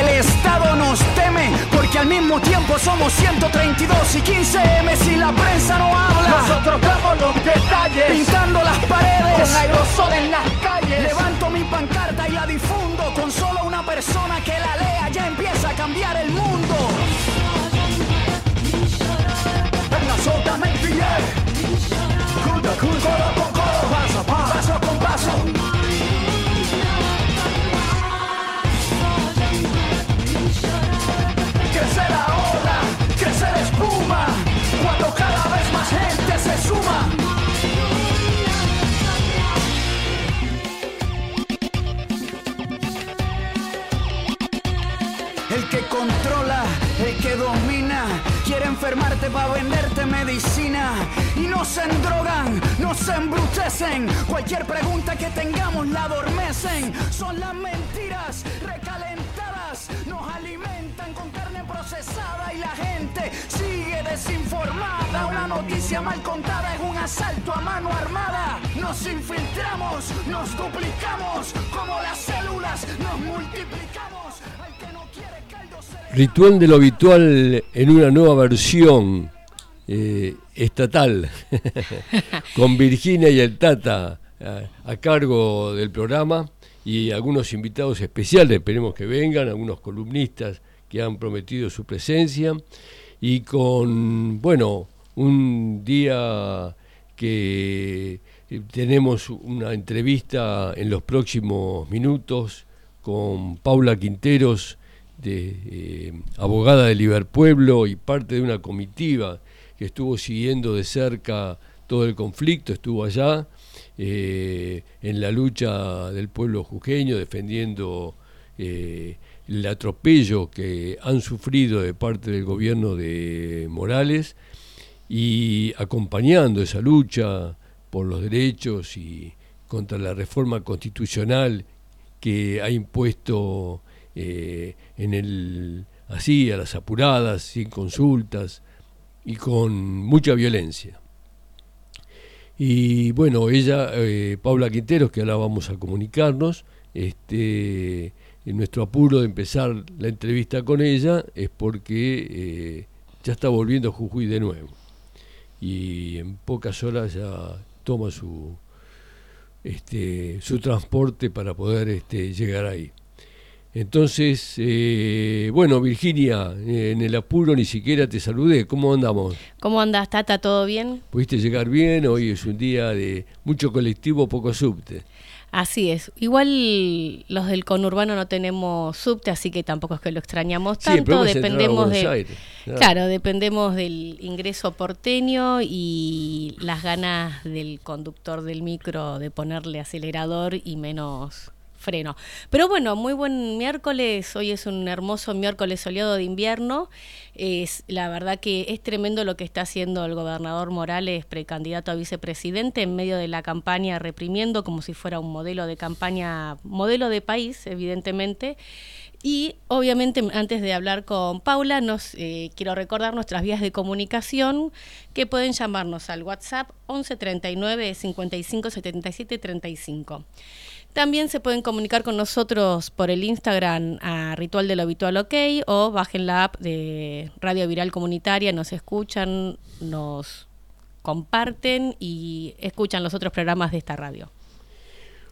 El Estado nos teme porque al mismo tiempo somos 132 y 15 M si la prensa no habla. Nosotros damos los detalles, pintando las paredes con aerosol en las calles. Levanto mi pancarta y la difundo con solo una persona que la lea ya empieza a cambiar el mundo. Venga, sóltame Que controla, el que domina, quiere enfermarte para venderte medicina. Y no se endrogan, no se embrutecen. Cualquier pregunta que tengamos la adormecen. Son las mentiras recalentadas, nos alimentan con procesada y la gente sigue desinformada. Una noticia mal contada es un asalto a mano armada. Nos infiltramos, nos duplicamos, como las células nos multiplicamos. Al que no quiere caldo se Ritual de lo habitual en una nueva versión eh, estatal, con Virginia y el Tata a, a cargo del programa y algunos invitados especiales, esperemos que vengan, algunos columnistas que han prometido su presencia. Y con, bueno, un día que eh, tenemos una entrevista en los próximos minutos con Paula Quinteros, de, eh, abogada de Liberpueblo y parte de una comitiva que estuvo siguiendo de cerca todo el conflicto, estuvo allá eh, en la lucha del pueblo jujeño defendiendo el atropello que han sufrido de parte del gobierno de Morales y acompañando esa lucha por los derechos y contra la reforma constitucional que ha impuesto eh, en el así a las apuradas, sin consultas y con mucha violencia. Y bueno, ella, eh, Paula Quinteros, que ahora vamos a comunicarnos, este, en nuestro apuro de empezar la entrevista con ella es porque eh, ya está volviendo a Jujuy de nuevo. Y en pocas horas ya toma su, este, su transporte para poder este, llegar ahí. Entonces, eh, bueno, Virginia, eh, en el apuro ni siquiera te saludé. ¿Cómo andamos? ¿Cómo andas, Tata? ¿Todo bien? ¿Pudiste llegar bien? Hoy es un día de mucho colectivo, poco subte. Así es. Igual los del conurbano no tenemos subte, así que tampoco es que lo extrañamos Sí, tanto. a dependemos de, Aires, claro, dependemos del ingreso porteño y las ganas del conductor del micro de ponerle acelerador y menos freno. Pero bueno, muy buen miércoles. Hoy es un hermoso miércoles soleado de invierno. Es la verdad que es tremendo lo que está haciendo el gobernador Morales, precandidato a vicepresidente, en medio de la campaña reprimiendo como si fuera un modelo de campaña, modelo de país, evidentemente. Y obviamente antes de hablar con Paula, nos eh, quiero recordar nuestras vías de comunicación que pueden llamarnos al WhatsApp 11 39 55 77 35. También se pueden comunicar con nosotros por el Instagram a Ritual de lo Habitual OK o bajen la app de Radio Viral Comunitaria, nos escuchan, nos comparten y escuchan los otros programas de esta radio.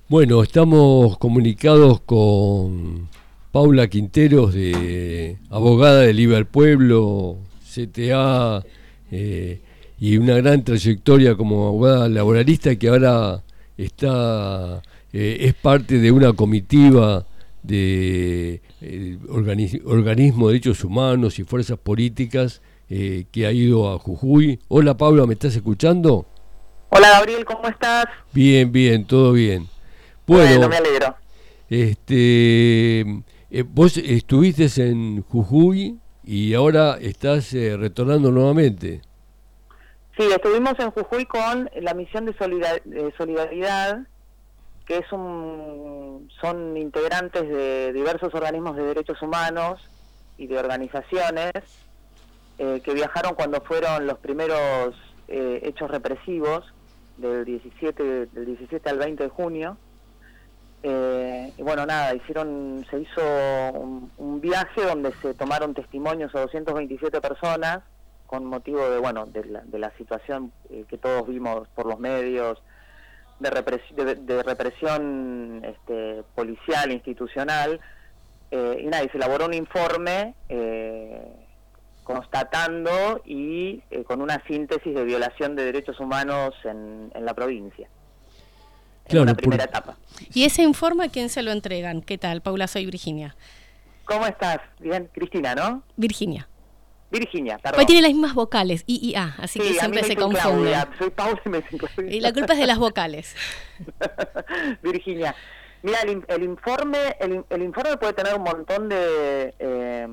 Bueno, estamos comunicados con Paula Quinteros, de abogada de Liber Pueblo, CTA, eh, y una gran trayectoria como abogada laboralista que ahora está eh, es parte de una comitiva de eh, organismo de derechos humanos y fuerzas políticas eh, que ha ido a Jujuy. Hola Pablo, ¿me estás escuchando? Hola Gabriel, ¿cómo estás? Bien, bien, todo bien. Bueno, me alegro. Este, eh, vos estuviste en Jujuy y ahora estás eh, retornando nuevamente. Sí, estuvimos en Jujuy con la misión de solidaridad, que es un, son integrantes de diversos organismos de derechos humanos y de organizaciones eh, que viajaron cuando fueron los primeros hechos represivos del 17, del 17 al 20 de junio. Eh, y bueno, nada, hicieron, se hizo un, viaje donde se tomaron testimonios a 227 personas con motivo de, bueno, de la, de la situación eh, que todos vimos por los medios, de, de, represión este, policial, institucional, eh, y nada, y se elaboró un informe constatando y con una síntesis de violación de derechos humanos en la provincia claro, primera etapa. ¿Y ese informe a quién se lo entregan? ¿Qué tal? Paula, soy Virginia. ¿Cómo estás? Bien, Cristina, ¿no? Virginia. Virginia, perdón. Pues tiene las mismas vocales, I y A, así que siempre se confunde. Soy Paula y me Y la culpa es de las vocales. Virginia. Mira, el, informe el, informe puede tener un montón de eh,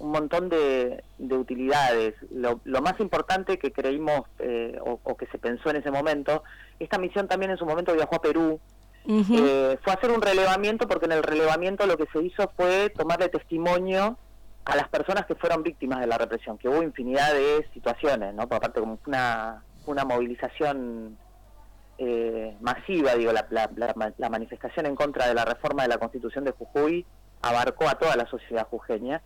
un montón de, utilidades. Lo, más importante que creímos eh, o, que se pensó en ese momento, esta misión también en su momento viajó a Perú, eh, fue hacer un relevamiento porque en el relevamiento lo que se hizo fue tomarle testimonio a las personas que fueron víctimas de la represión, que hubo infinidad de situaciones, ¿no? Por aparte como una, una movilización eh, masiva, digo, la, la manifestación en contra de la reforma de la Constitución de Jujuy abarcó a toda la sociedad jujeña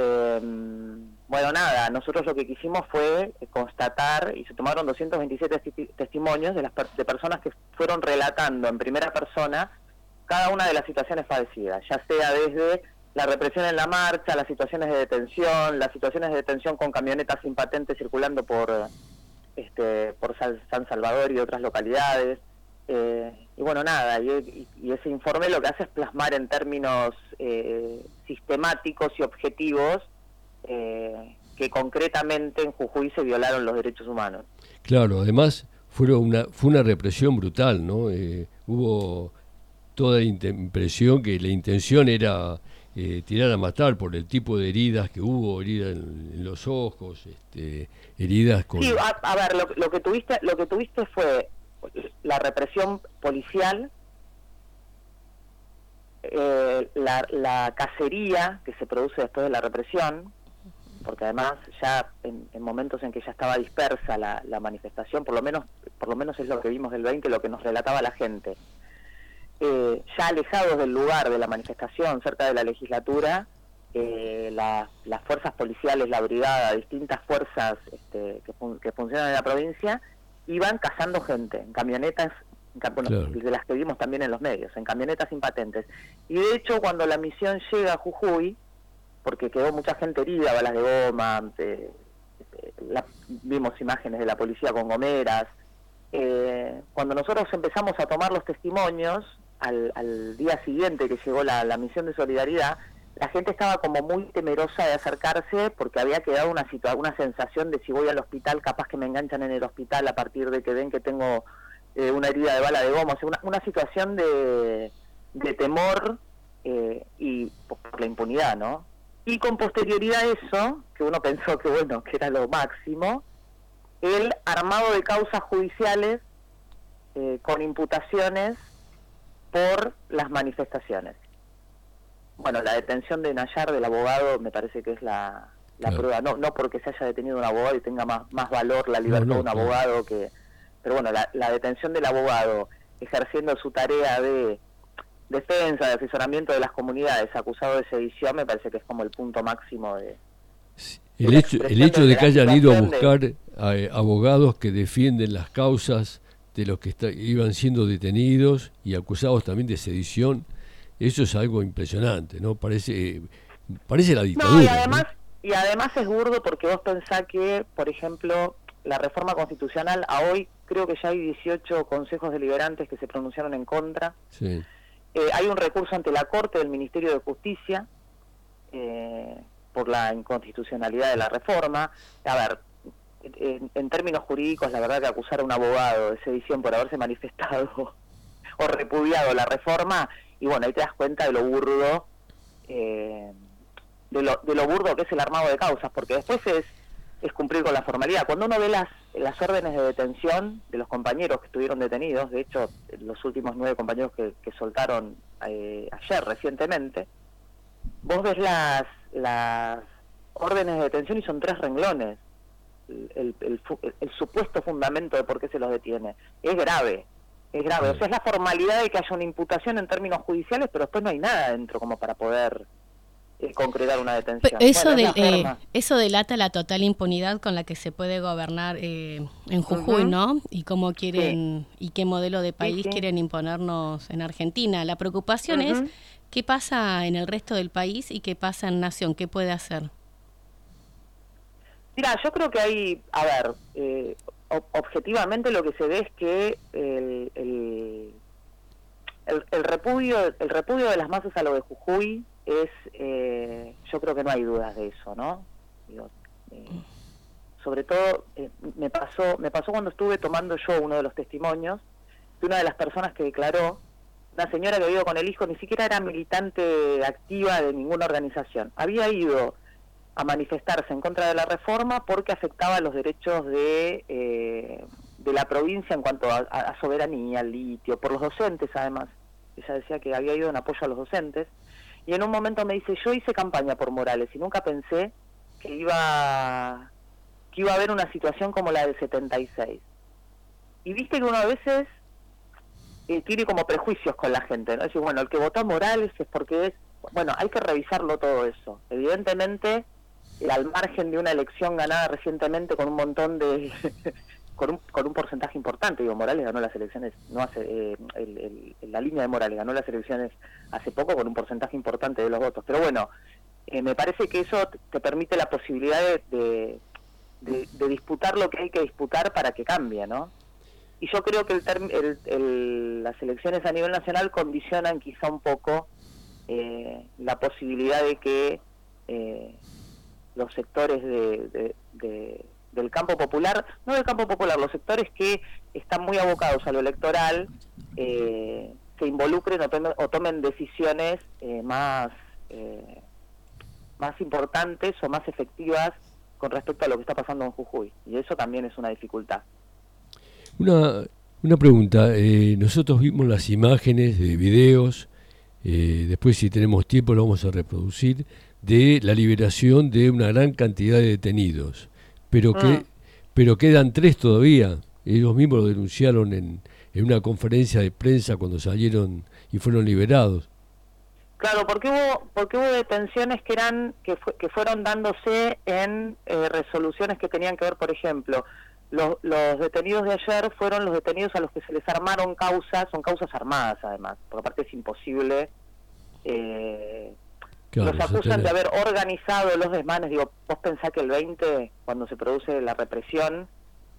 eh, bueno, nada, nosotros lo que quisimos fue constatar, y se tomaron 227 testimonios de las de personas que fueron relatando en primera persona cada una de las situaciones padecidas, ya sea desde la represión en la marcha, las situaciones de detención, las situaciones de detención con camionetas sin patente circulando por, este, por San Salvador y otras localidades, eh, y bueno, nada, y, ese informe lo que hace es plasmar en términos eh, sistemáticos y objetivos eh, que concretamente en Jujuy se violaron los derechos humanos. Claro, además fueron una, fue una represión brutal, ¿no? hubo toda la impresión que la intención era tirar a matar por el tipo de heridas que hubo, heridas en, los ojos, este, heridas con... Sí, a, ver, lo, lo, que tuviste, lo que tuviste fue la represión policial, eh, la, cacería que se produce después de la represión, porque además ya en, momentos en que ya estaba dispersa la, manifestación, por lo menos por lo menos es lo que vimos del 20, lo que nos relataba la gente, eh, ya alejados del lugar de la manifestación, cerca de la legislatura, eh, las fuerzas policiales, la brigada, distintas fuerzas este, que, que funcionan en la provincia, iban cazando gente en camionetas, de las que vimos también en los medios, en camionetas sin patentes. Y de hecho, cuando la misión llega a Jujuy, porque quedó mucha gente herida, balas de goma, vimos imágenes de la policía con gomeras, eh, cuando nosotros empezamos a tomar los testimonios, al, día siguiente que llegó la misión de solidaridad, la gente estaba como muy temerosa de acercarse porque había quedado una, una sensación de si voy al hospital, capaz que me enganchan en el hospital a partir de que ven que tengo eh, una herida de bala de goma, o sea, una, una situación de, de temor eh, y por la impunidad, ¿no? Y con posterioridad a eso, que uno pensó que bueno, que era lo máximo, el armado de causas judiciales eh, con imputaciones por las manifestaciones. Bueno, la detención de Nayar del abogado me parece que es la, prueba, no, no porque se haya detenido un abogado y tenga más, más valor la libertad de un abogado que... Pero bueno, la, detención del abogado ejerciendo su tarea de defensa, de asesoramiento de las comunidades acusado de sedición me parece que es como el punto máximo de... El hecho, el hecho de que hayan ido a buscar eh, abogados que defienden las causas de los que iban siendo detenidos y acusados también de sedición, eso es algo impresionante, ¿no? Parece, parece la dictadura. y además, y además es burdo porque vos pensás que, por ejemplo, la reforma constitucional, a hoy creo que ya hay 18 consejos deliberantes que se pronunciaron en contra. Sí. Eh, hay un recurso ante la Corte del Ministerio de Justicia eh, por la inconstitucionalidad de la reforma. A ver, en, términos jurídicos, la verdad que acusar a un abogado de sedición por haberse manifestado o repudiado la reforma, y bueno, ahí te das cuenta de lo burdo, eh, de, lo, de lo burdo que es el armado de causas, porque después es, es cumplir con la formalidad. Cuando uno ve las, las órdenes de detención de los compañeros que estuvieron detenidos, de hecho, los últimos nueve compañeros que, que soltaron eh, ayer recientemente, vos ves las, las órdenes de detención y son tres renglones. El, el, el, supuesto fundamento de por qué se los detiene. Es grave, es grave. O sea, es la formalidad de que haya una imputación en términos judiciales, pero después no hay nada dentro como para poder eh, concretar una detención. Eso, bueno, de, eh, eso delata la total impunidad con la que se puede gobernar eh, en Jujuy, uh -huh. ¿no? Y cómo quieren sí. y qué modelo de país sí, sí. quieren imponernos en Argentina. La preocupación uh -huh. es qué pasa en el resto del país y qué pasa en Nación, qué puede hacer. Mira, yo creo que hay, a ver, eh, objetivamente lo que se ve es que el, el, repudio el repudio de las masas a lo de Jujuy es, eh, yo creo que no hay dudas de eso, ¿no? Digo, eh, sobre todo eh, me pasó me pasó cuando estuve tomando yo uno de los testimonios de una de las personas que declaró una señora que vivido con el hijo ni siquiera era militante activa de ninguna organización había ido a manifestarse en contra de la reforma porque afectaba los derechos de, eh, de la provincia en cuanto a, a, soberanía, litio, por los docentes además. Ella decía que había ido en apoyo a los docentes. Y en un momento me dice, yo hice campaña por Morales y nunca pensé que iba, que iba a haber una situación como la del 76. Y viste que uno a veces eh, tiene como prejuicios con la gente, ¿no? Decir, bueno, el que votó a Morales es porque es... Bueno, hay que revisarlo todo eso. Evidentemente al margen de una elección ganada recientemente con un montón de con, un, con un porcentaje importante digo Morales ganó las elecciones no hace eh, el, el, la línea de Morales ganó las elecciones hace poco con un porcentaje importante de los votos. Pero bueno eh, me parece que eso te permite la posibilidad de, de, disputar lo que hay que disputar para que cambie no y yo creo que el, el las elecciones a nivel nacional condicionan quizá un poco eh, la posibilidad de que eh, los sectores de, de, de, del campo popular, no del campo popular, los sectores que están muy abocados a lo electoral, eh, se involucren o tomen, o tomen decisiones eh, más, eh, más importantes o más efectivas con respecto a lo que está pasando en Jujuy. Y eso también es una dificultad. Una, una pregunta, eh, nosotros vimos las imágenes de videos, después si tenemos tiempo lo vamos a reproducir, de la liberación de una gran cantidad de detenidos, pero que ah. pero quedan tres todavía. Ellos mismos lo denunciaron en, en una conferencia de prensa cuando salieron y fueron liberados. Claro, porque hubo porque hubo detenciones que eran que, que fueron dándose en eh, resoluciones que tenían que ver, por ejemplo, los, los detenidos de ayer fueron los detenidos a los que se les armaron causas, son causas armadas además, por parte es imposible eh, Claro, los acusan de haber organizado los desmanes. Digo, vos pensás que el 20, cuando se produce la represión,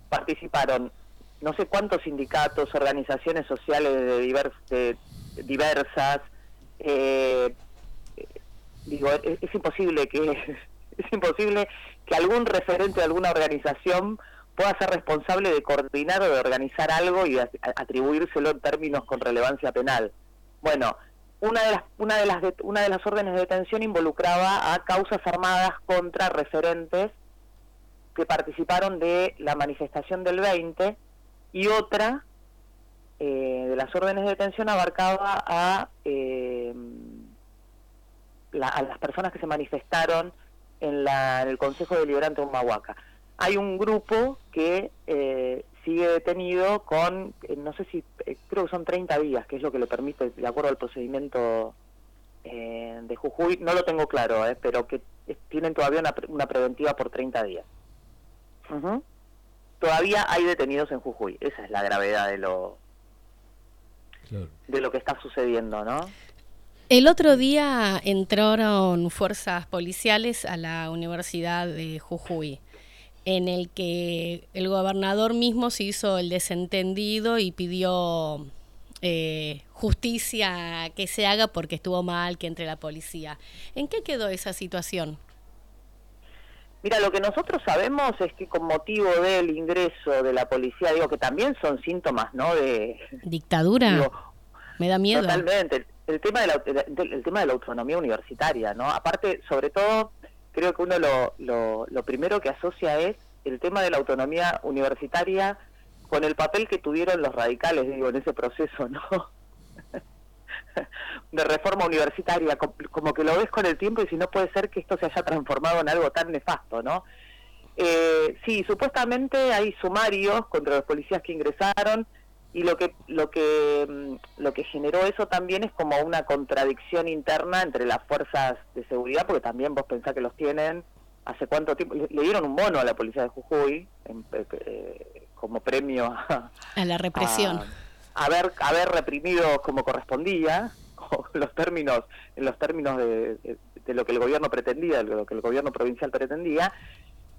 participaron no sé cuántos sindicatos, organizaciones sociales de, divers, de diversas. Eh, digo, es, es, imposible que es imposible que algún referente de alguna organización pueda ser responsable de coordinar o de organizar algo y atribuírselo en términos con relevancia penal. Bueno, una de las una de las una de las órdenes de detención involucraba a causas armadas contra referentes que participaron de la manifestación del 20 y otra eh, de las órdenes de detención abarcaba a, eh, la, a las personas que se manifestaron en, la, en el Consejo Deliberante de Humahuaca. Hay un grupo que eh, sigue detenido con, eh, no sé si, eh, creo que son 30 días, que es lo que le permite, de acuerdo al procedimiento eh, de Jujuy, no lo tengo claro, eh, pero que tienen todavía una, una preventiva por 30 días. Uh -huh. Todavía hay detenidos en Jujuy, esa es la gravedad de lo, claro. de lo que está sucediendo, ¿no? El otro día entraron fuerzas policiales a la Universidad de Jujuy. En el que el gobernador mismo se hizo el desentendido y pidió eh, justicia que se haga porque estuvo mal que entre la policía. ¿En qué quedó esa situación? Mira, lo que nosotros sabemos es que con motivo del ingreso de la policía, digo que también son síntomas, ¿no? De dictadura. Me da miedo. Totalmente. El tema de la, el tema de la autonomía universitaria, ¿no? Aparte, sobre todo, creo que uno lo, lo, lo primero que asocia es el tema de la autonomía universitaria con el papel que tuvieron los radicales, digo, en ese proceso, ¿no? de reforma universitaria, como que lo ves con el tiempo y si no puede ser que esto se haya transformado en algo tan nefasto, ¿no? Eh, sí, supuestamente hay sumarios contra los policías que ingresaron y lo que lo que mm, lo que generó eso también es como una contradicción interna entre las fuerzas de seguridad, porque también vos pensás que los tienen hace cuánto tiempo le, dieron un bono a la policía de Jujuy eh, como premio a, la represión. haber haber reprimido como correspondía los términos en los términos de, lo que el gobierno pretendía de lo que el gobierno provincial pretendía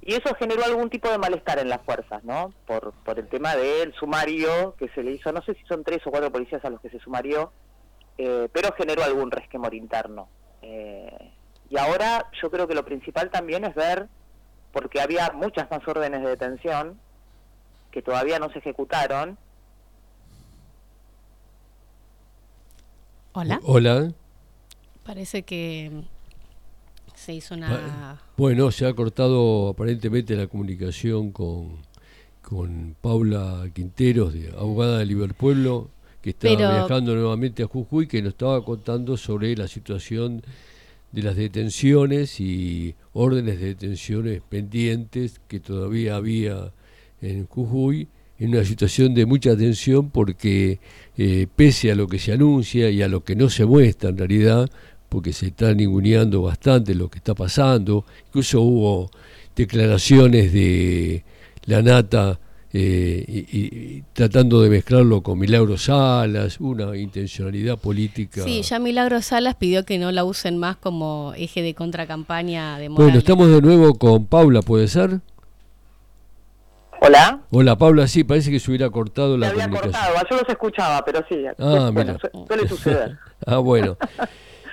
y eso generó algún tipo de malestar en las fuerzas no por por el tema del sumario que se le hizo no sé si son tres o cuatro policías a los que se sumarió eh, pero generó algún resquemor interno eh, y ahora yo creo que lo principal también es ver porque había muchas más órdenes de detención que todavía no se ejecutaron Hola. Hola. Parece que se hizo una... Bueno, se ha cortado aparentemente la comunicación con, con Paula Quinteros, de, abogada de Liverpueblo, que está viajando nuevamente a Jujuy, que nos estaba contando sobre la situación de las detenciones y órdenes de detenciones pendientes que todavía había en Jujuy en una situación de mucha tensión porque eh, pese a lo que se anuncia y a lo que no se muestra en realidad, porque se está ninguneando bastante lo que está pasando, incluso hubo declaraciones de la nata eh, y, tratando de mezclarlo con Milagro Salas, una intencionalidad política. Sí, ya Milagro Salas pidió que no la usen más como eje de contracampaña de Bueno, estamos de nuevo con Paula, ¿puede ser? Hola. Hola, Paula, sí, parece que se hubiera cortado la había comunicación. cortado, yo los escuchaba, pero sí, ah, bueno, suele suceder. ah, bueno.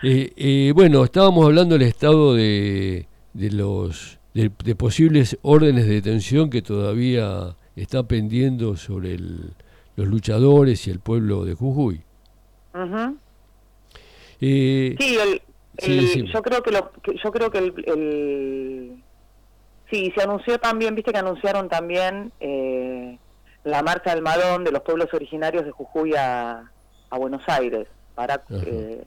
Eh, eh, bueno, estábamos hablando del estado de, de los de, posibles órdenes de detención que todavía está pendiendo sobre los luchadores y el pueblo de Jujuy. Eh, sí, yo creo que, lo, yo creo que el Sí, se anunció también, viste que anunciaron también eh, la marcha del Madón de los pueblos originarios de Jujuy a, Buenos Aires para eh,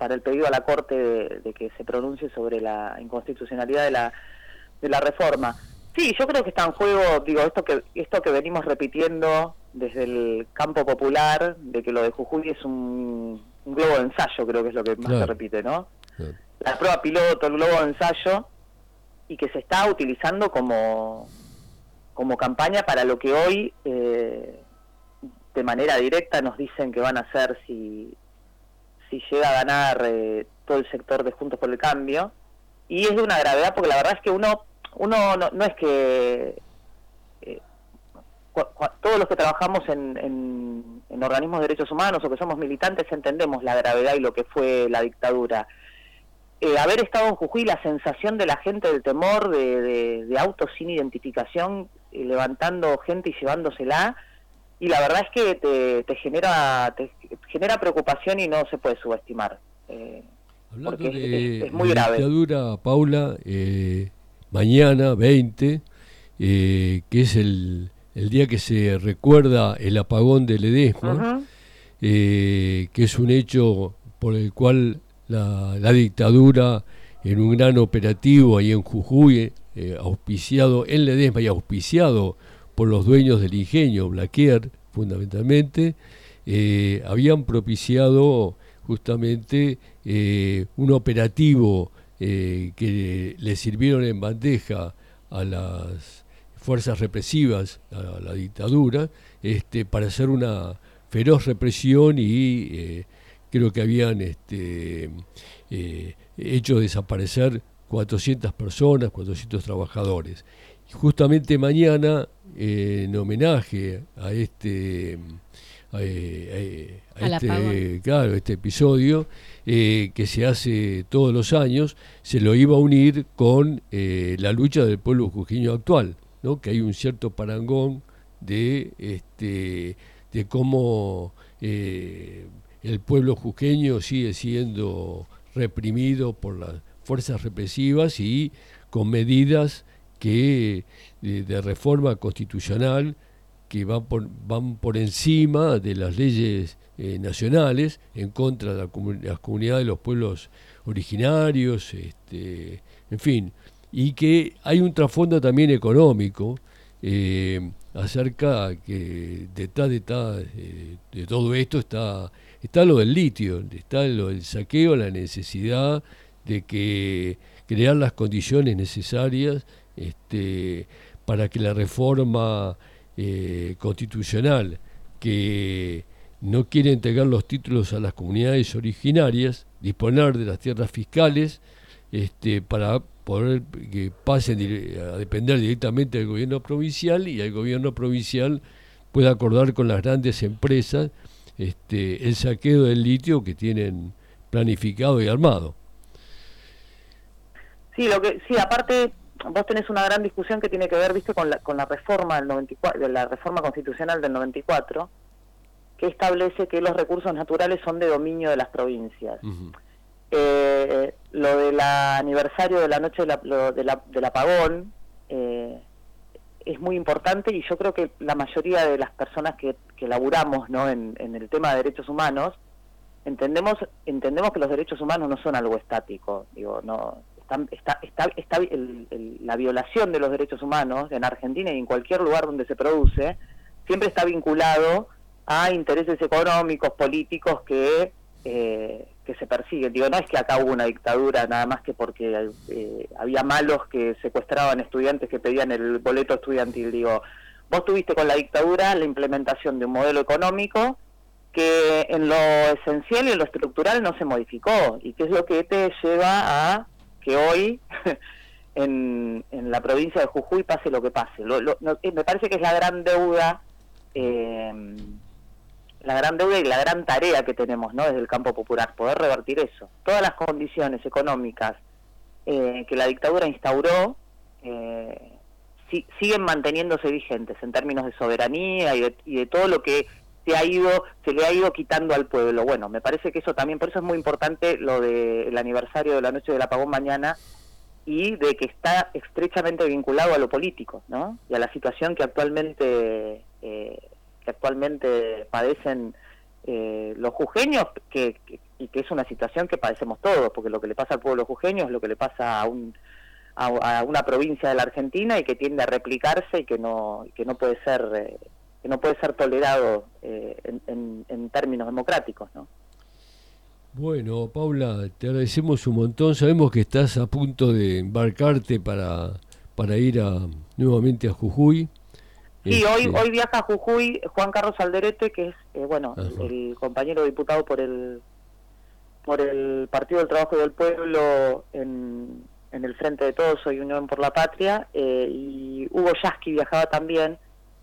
para el pedido a la Corte de, que se pronuncie sobre la inconstitucionalidad de la, de la reforma. Sí, yo creo que está en juego, digo, esto que, esto que venimos repitiendo desde el campo popular, de que lo de Jujuy es un, globo de ensayo, creo que es lo que más se repite, ¿no? La prueba piloto, el globo de ensayo, y que se está utilizando como, como campaña para lo que hoy eh, de manera directa nos dicen que van a hacer si, si llega a ganar eh, todo el sector de Juntos por el Cambio. Y es de una gravedad porque la verdad es que uno, uno no, es que... Eh, todos los que trabajamos en, en, organismos de derechos humanos o que somos militantes entendemos la gravedad y lo que fue la dictadura eh, haber estado en Jujuy, la sensación de la gente del temor de, autos sin identificación, eh, levantando gente y llevándosela, y la verdad es que te, genera te genera preocupación y no se puede subestimar. Eh, Hablando de, es, muy grave. dictadura, Paula, eh, mañana 20, que es el, el, día que se recuerda el apagón de Ledesma, que es un hecho por el cual la, dictadura en un gran operativo ahí en Jujuy, eh, auspiciado en Ledesma y auspiciado por los dueños del ingenio, Blaquier fundamentalmente, eh, habían propiciado justamente eh, un operativo que le sirvieron en bandeja a las fuerzas represivas, a la dictadura, este, para hacer una feroz represión y creo que habían este, eh, hecho desaparecer 400 personas, 400 trabajadores. Justamente mañana, en homenaje a este, a, este, claro, este episodio, que se hace todos los años, se lo iba a unir con la lucha del pueblo jujeño actual, ¿no? que hay un cierto parangón de, este, de cómo eh, el pueblo jujeño sigue siendo reprimido por las fuerzas represivas y con medidas que de, reforma constitucional que van por, van por encima de las leyes eh, nacionales en contra de las comunidades de los pueblos originarios, este, en fin, y que hay un trasfondo también económico eh, acerca que detrás de, de, de, todo esto está, está lo del litio, está lo del saqueo, la necesidad de que crear las condiciones necesarias este, para que la reforma eh, constitucional que no quiere entregar los títulos a las comunidades originarias, disponer de las tierras fiscales este, para poder que pasen a depender directamente del gobierno provincial y el gobierno provincial pueda acordar con las grandes empresas este, el saqueo del litio que tienen planificado y armado. Sí, lo que sí, aparte vos tenés una gran discusión que tiene que ver, viste, con la, con la reforma del 94, de la reforma constitucional del 94, que establece que los recursos naturales son de dominio de las provincias. Eh, lo del aniversario de la noche del apagón eh, es muy importante y yo creo que la mayoría de las personas que, que laburamos ¿no? en, el tema de derechos humanos entendemos entendemos que los derechos humanos no son algo estático digo no está, está, está, la violación de los derechos humanos en Argentina y en cualquier lugar donde se produce siempre está vinculado a intereses económicos políticos que eh, que se persiguen. Digo, no es que acá hubo una dictadura nada más que porque eh, había malos que secuestraban estudiantes que pedían el boleto estudiantil. Digo, vos tuviste con la dictadura la implementación de un modelo económico que en lo esencial y en lo estructural no se modificó y que es lo que te lleva a que hoy en, en la provincia de Jujuy pase lo que pase. Eh, me parece que es la gran deuda eh, la gran deuda y la gran tarea que tenemos ¿no? desde el campo popular, poder revertir eso. Todas las condiciones económicas eh, que la dictadura instauró eh, siguen manteniéndose vigentes en términos de soberanía y de, todo lo que se ha ido se le ha ido quitando al pueblo. Bueno, me parece que eso también, por eso es muy importante lo del aniversario de la noche del apagón mañana y de que está estrechamente vinculado a lo político, ¿no? Y a la situación que actualmente eh, que actualmente padecen eh, los jujeños, que, y que es una situación que padecemos todos, porque lo que le pasa al pueblo jujeño es lo que le pasa a, un, a, una provincia de la Argentina y que tiende a replicarse y que no, que no puede ser eh, que no puede ser tolerado eh, en, en, términos democráticos, ¿no? Bueno, Paula, te agradecemos un montón. Sabemos que estás a punto de embarcarte para, para ir a, nuevamente a Jujuy. Sí, hoy este, hoy viaja a Jujuy Juan Carlos Alderete, que es eh, bueno el compañero diputado por el por el Partido del Trabajo del Pueblo en, en el Frente de Todos, Soy Unión por la Patria, eh, y Hugo Yasky viajaba también,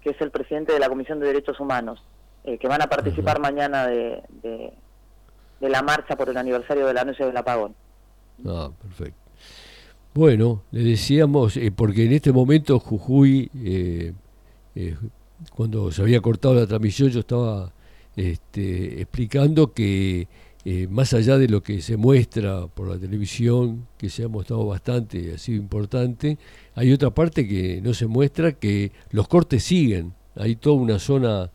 que es el presidente de la Comisión de Derechos Humanos, eh, que van a participar mañana de, de, la marcha por el aniversario de la noche del apagón. Ah, perfecto. Bueno, le decíamos, porque en este momento Jujuy eh, cuando se había cortado la transmisión yo estaba este, explicando que eh, más allá de lo que se muestra por la televisión, que se ha mostrado bastante, ha sido importante, hay otra parte que no se muestra, que los cortes siguen. Hay toda una zona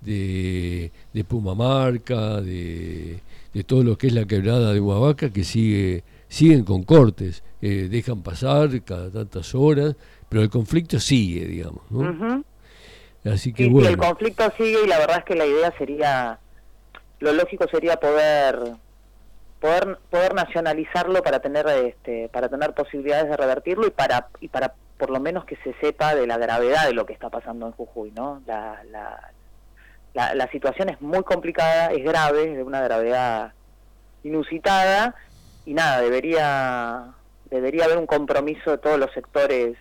de, de Pumamarca, de, de todo lo que es la quebrada de Huavaca, que sigue siguen con cortes, eh, dejan pasar cada tantas horas, pero el conflicto sigue, digamos. ¿no? Así que el conflicto sigue y la verdad es que la idea sería, lo lógico sería poder poder poder nacionalizarlo para tener este para tener posibilidades de revertirlo y para y para por lo menos que se sepa de la gravedad de lo que está pasando en Jujuy, ¿no? La, la, la, la situación es muy complicada, es grave, de una gravedad inusitada y nada, debería debería haber un compromiso de todos los sectores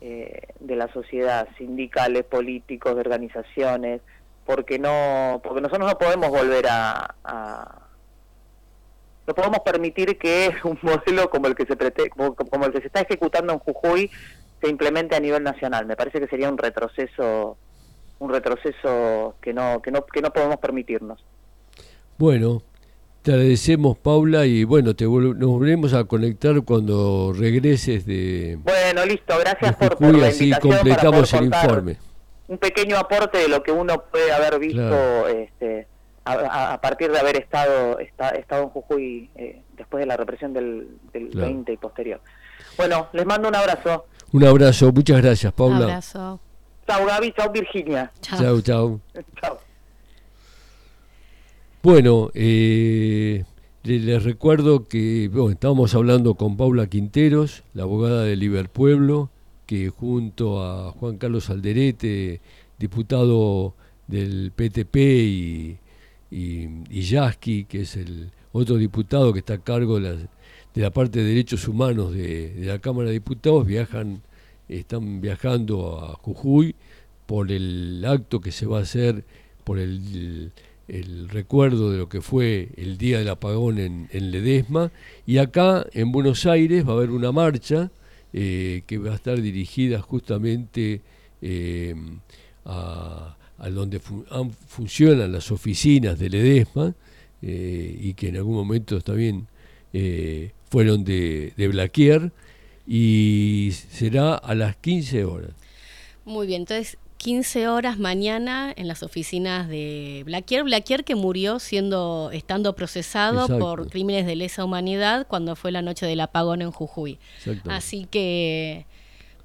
eh, de la sociedad, sindicales, políticos, de organizaciones, porque no, porque nosotros no podemos volver a, no podemos permitir que un modelo como el que se como, el que se está ejecutando en Jujuy se implemente a nivel nacional. Me parece que sería un retroceso, un retroceso que no, que no, que no podemos permitirnos. Bueno, te agradecemos, Paula, y bueno, te nos volvemos a conectar cuando regreses de. Bueno, listo, gracias por, la así completamos el informe. Un pequeño aporte de lo que uno puede haber visto este, a, partir de haber estado, estado en Jujuy eh, después de la represión del, del 20 y posterior. Bueno, les mando un abrazo. Un abrazo, muchas gracias, Paula. Un abrazo. Chao, Gaby, chao, Virginia. Chao, chao. chao. Bueno, eh, les recuerdo que bueno, estábamos hablando con Paula Quinteros, la abogada de Liberpueblo, que junto a Juan Carlos Alderete, diputado del PTP, y, y, Yasky, que es el otro diputado que está a cargo de la, parte de derechos humanos de, la Cámara de Diputados, viajan, están viajando a Jujuy por el acto que se va a hacer por el el recuerdo de lo que fue el día del apagón en, Ledesma. Y acá en Buenos Aires va a haber una marcha eh, que va a estar dirigida justamente eh, a, donde funcionan las oficinas de Ledesma eh, y que en algún momento también fueron de, de Blaquier y será a las 15 horas. Muy bien, entonces 15 horas mañana en las oficinas de Blaquier. Blaquier que murió siendo, estando procesado por crímenes de lesa humanidad cuando fue la noche del apagón en Jujuy. Así que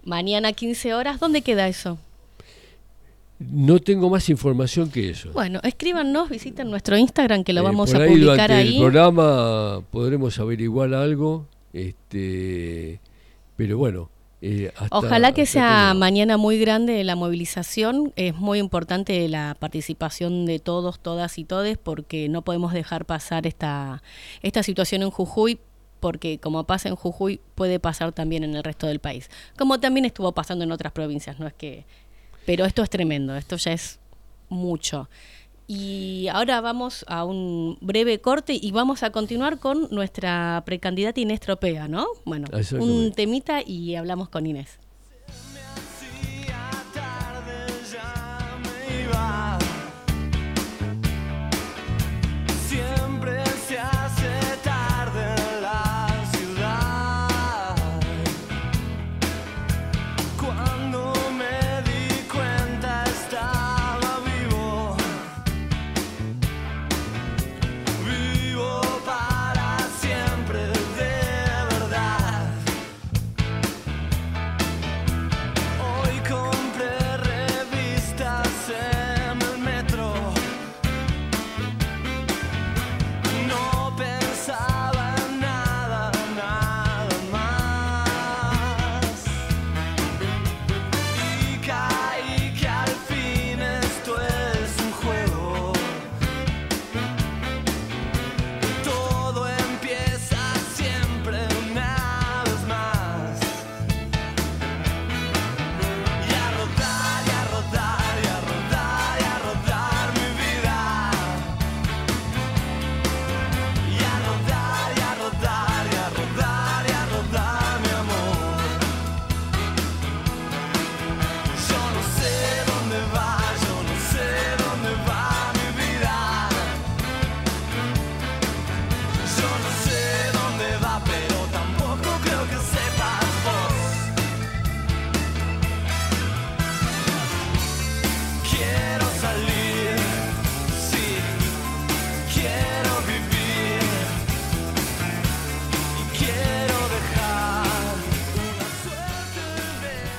mañana 15 horas, ¿dónde queda eso? No tengo más información que eso. Bueno, escríbanos, visiten nuestro Instagram que lo eh, vamos a publicar ahí. En el programa podremos averiguar algo, este, pero bueno, eh, Ojalá que sea mañana muy grande la movilización. Es muy importante la participación de todos, todas y todes, porque no podemos dejar pasar esta, esta situación en Jujuy, porque como pasa en Jujuy, puede pasar también en el resto del país. Como también estuvo pasando en otras provincias, no es que. Pero esto es tremendo, esto ya es mucho. Y ahora vamos a un breve corte y vamos a continuar con nuestra precandidata Inés Tropea, ¿no? Bueno, un temita y hablamos con Inés.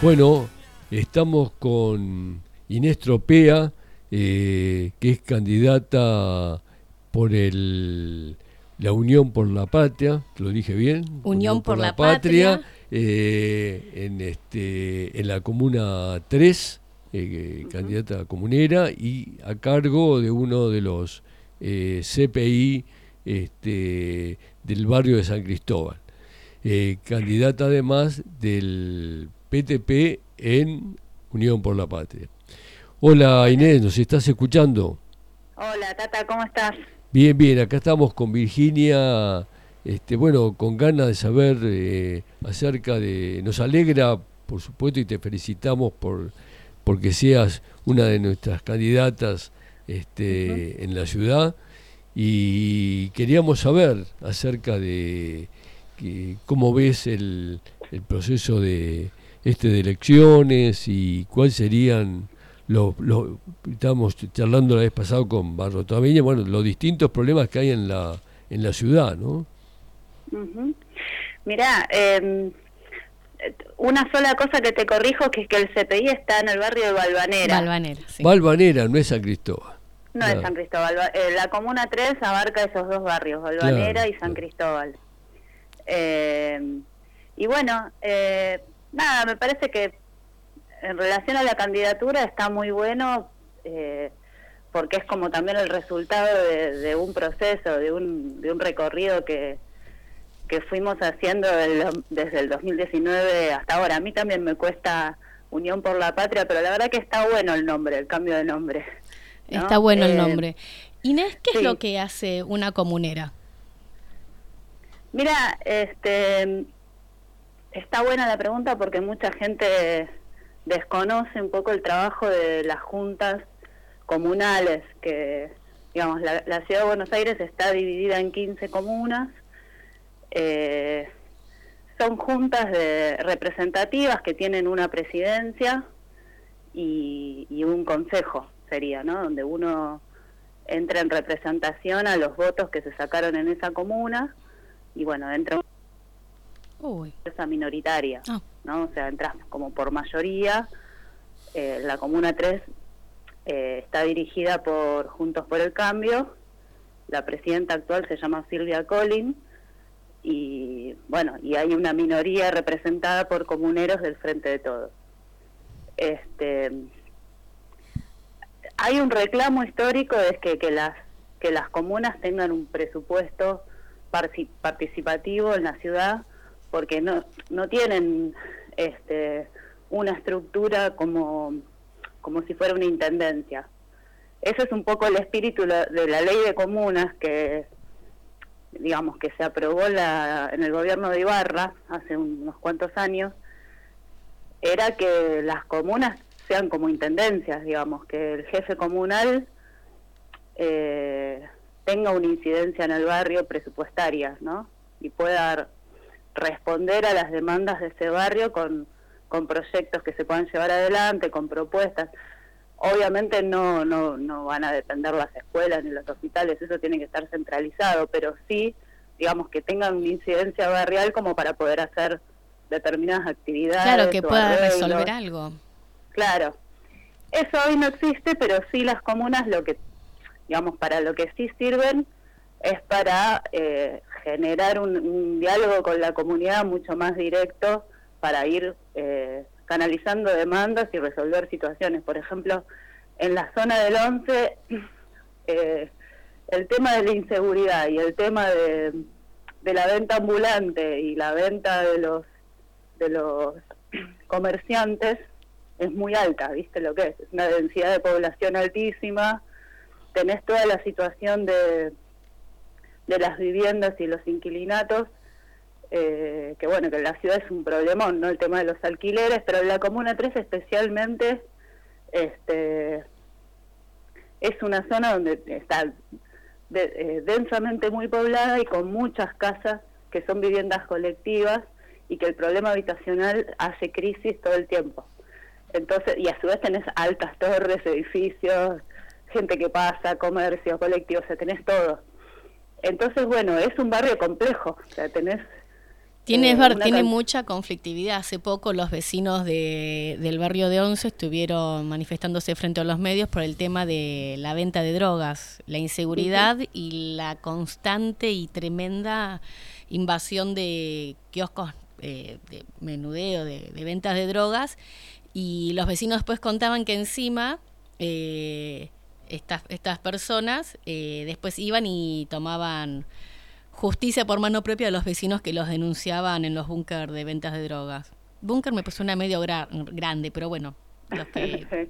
Bueno, estamos con Inés Tropea, eh, que es candidata por el, la Unión por la Patria, lo dije bien. Unión, por, la, Patria. Eh, en, este, en la Comuna 3, eh, candidata comunera, y a cargo de uno de los CPI este, del barrio de San Cristóbal. candidata además del PTP en Unión por la Patria. Hola Inés, ¿nos estás escuchando? Hola Tata, ¿cómo estás? Bien, bien, acá estamos con Virginia, este, bueno, con ganas de saber eh, acerca de, nos alegra, por supuesto, y te felicitamos por porque seas una de nuestras candidatas este, en la ciudad y queríamos saber acerca de cómo ves el, el proceso de este de elecciones y cuáles serían los, los estábamos charlando la vez pasada con Barro Tameña, bueno, los distintos problemas que hay en la en la ciudad, ¿no? Mirá, em, una sola cosa que te corrijo, que es que el CPI está en el barrio de Balvanera. Balvanera, sí. Balvanera, no es San Cristóbal. No es San Cristóbal. Eh, la Comuna 3 abarca esos dos barrios, Balvanera y San Cristóbal. Eh, y bueno, eh, nada, me parece que en relación a la candidatura está muy bueno eh, porque es como también el resultado de, un proceso, de un, de un recorrido que, que fuimos haciendo desde el 2019 hasta ahora. A mí también me cuesta Unión por la Patria, pero la verdad que está bueno el nombre, el cambio de nombre. Está bueno el nombre. Inés, ¿qué es lo que hace una comunera? Mira, este, está buena la pregunta porque mucha gente desconoce un poco el trabajo de las juntas comunales, que digamos, la, ciudad de Buenos Aires está dividida en 15 comunas. Eh, son juntas de representativas que tienen una presidencia y, y, un consejo, sería, ¿no? Donde uno entra en representación a los votos que se sacaron en esa comuna y bueno, entra una esa minoritaria, ah. ¿no? O sea, entras como por mayoría. Eh, la Comuna 3 eh, está dirigida por Juntos por el Cambio. La presidenta actual se llama Silvia Collin y bueno, y hay una minoría representada por comuneros del Frente de Todos. Este, hay un reclamo histórico de que, que las que las comunas tengan un presupuesto participativo en la ciudad porque no, no tienen este, una estructura como, como si fuera una intendencia. Ese es un poco el espíritu de la ley de comunas que digamos que se aprobó la, en el gobierno de Ibarra hace unos cuantos años, era que las comunas sean como intendencias, digamos, que el jefe comunal eh, tenga una incidencia en el barrio presupuestaria, ¿no? Y pueda responder a las demandas de ese barrio con, con proyectos que se puedan llevar adelante, con propuestas. Obviamente no, no, no van a depender las escuelas ni los hospitales, eso tiene que estar centralizado, pero sí, digamos, que tengan una incidencia barrial como para poder hacer determinadas actividades. Claro, que pueda resolver algo. Claro. Eso hoy no existe, pero sí las comunas lo que digamos, para lo que sí sirven es para eh, generar un, diálogo con la comunidad mucho más directo para ir eh, canalizando demandas y resolver situaciones. Por ejemplo, en la zona del 11, eh, el tema de la inseguridad y el tema de, de la venta ambulante y la venta de los de los comerciantes es muy alta, ¿viste lo que es? Es una densidad de población altísima, tenés toda la situación de, de las viviendas y los inquilinatos, eh, que bueno, que en la ciudad es un problemón, ¿no? El tema de los alquileres, pero en la Comuna 3 especialmente este, es una zona donde está eh, densamente muy poblada y con muchas casas que son viviendas colectivas y que el problema habitacional hace crisis todo el tiempo. Entonces, y a su vez tenés altas torres, edificios, gente que pasa, comercio, colectivo, o sea, tenés todo. Entonces, bueno, es un barrio complejo, o sea, tenés... Tiene, eh, tiene mucha conflictividad. Hace poco los vecinos de, del barrio de Once estuvieron manifestándose frente a los medios por el tema de la venta de drogas, la inseguridad y la constante y tremenda invasión de kioscos eh, de menudeo, de, de, ventas de drogas. Y los vecinos después contaban que encima eh, estas, estas personas eh, después iban y tomaban justicia por mano propia de los vecinos que los denunciaban en los búnker de ventas de drogas. búnker me puso una medio grande, pero bueno, los que...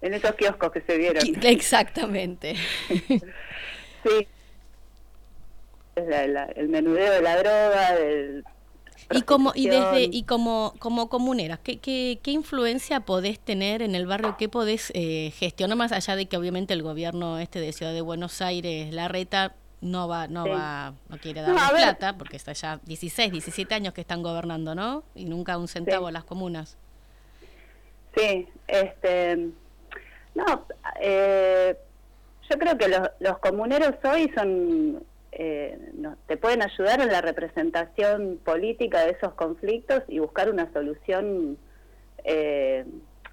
en esos kioscos que se vieron. Exactamente. sí. el menudeo de la droga, del y como y desde y como como comuneras, ¿qué, qué, qué influencia podés tener en el barrio? ¿Qué podés eh, gestionar más allá de que obviamente el gobierno este de Ciudad de Buenos Aires, la reta no va no va no quiere dar plata porque está ya 16, 17 años que están gobernando, ¿no? Y nunca un centavo a las comunas. Sí, este no, eh, yo creo que los, los comuneros hoy son eh, te pueden ayudar en la representación política de esos conflictos y buscar una solución eh,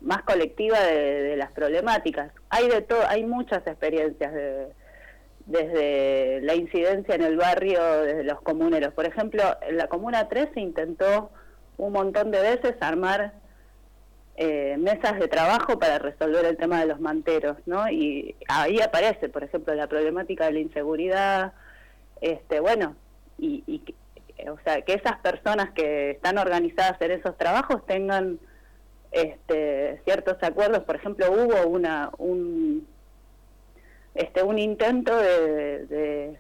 más colectiva de, las problemáticas. Hay de todo, hay muchas experiencias desde la incidencia en el barrio, desde los comuneros. Por ejemplo, en la Comuna 3 se intentó un montón de veces armar eh, mesas de trabajo para resolver el tema de los manteros, ¿no? Y ahí aparece, por ejemplo, la problemática de la inseguridad, este, bueno, y, o sea, que esas personas que están organizadas en esos trabajos tengan este, ciertos acuerdos. Por ejemplo, hubo una un este un intento de,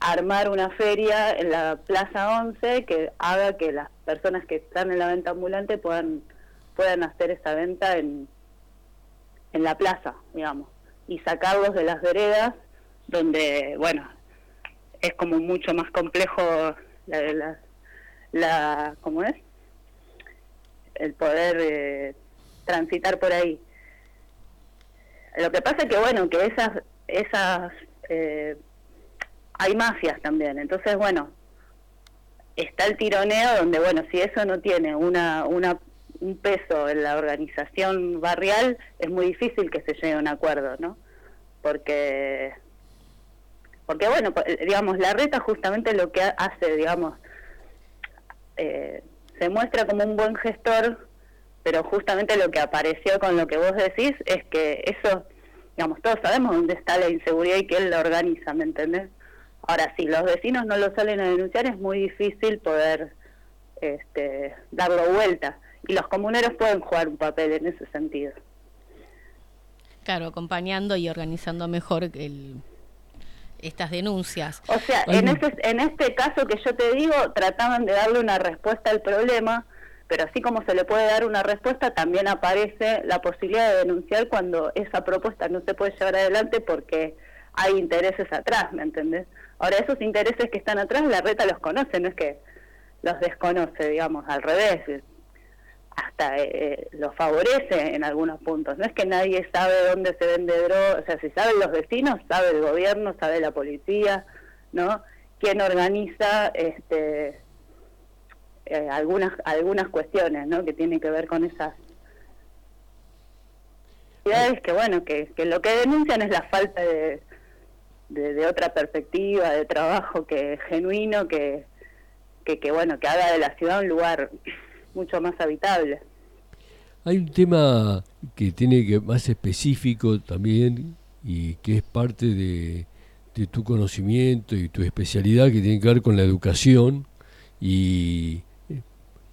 armar una feria en la Plaza 11 que haga que las personas que están en la venta ambulante puedan puedan hacer esa venta en en la plaza, digamos, y sacarlos de las veredas donde, bueno, es como mucho más complejo la, la, la ¿cómo es? El poder eh, transitar por ahí. Lo que pasa es que, bueno, que esas, esas, eh, hay mafias también, entonces, bueno, está el tironeo donde, bueno, si eso no tiene una, una, un peso en la organización barrial, es muy difícil que se llegue a un acuerdo, ¿no? Porque porque bueno, pues, digamos, la reta justamente lo que hace, digamos, eh, se muestra como un buen gestor, pero justamente lo que apareció con lo que vos decís es que eso, digamos, todos sabemos dónde está la inseguridad y que él la organiza, ¿me entendés? Ahora, si los vecinos no lo salen a denunciar, es muy difícil poder este, darlo vuelta. Y los comuneros pueden jugar un papel en ese sentido. Claro, acompañando y organizando mejor el, estas denuncias. O sea, en, ese, en este caso que yo te digo, trataban de darle una respuesta al problema, pero así como se le puede dar una respuesta, también aparece la posibilidad de denunciar cuando esa propuesta no se puede llevar adelante porque hay intereses atrás, ¿me entendés? Ahora, esos intereses que están atrás, la reta los conoce, no es que los desconoce, digamos, al revés hasta eh, lo favorece en algunos puntos. No es que nadie sabe dónde se vende droga, o sea, si saben los vecinos, sabe el gobierno, sabe la policía, ¿no? Quién organiza este, eh, algunas algunas cuestiones, ¿no? Que tienen que ver con esas es que bueno, que, que lo que denuncian es la falta de, de, de otra perspectiva, de trabajo que genuino, que, que, que bueno, que haga de la ciudad un lugar mucho más habitable. Hay un tema que tiene que más específico también y que es parte de, tu conocimiento y tu especialidad que tiene que ver con la educación y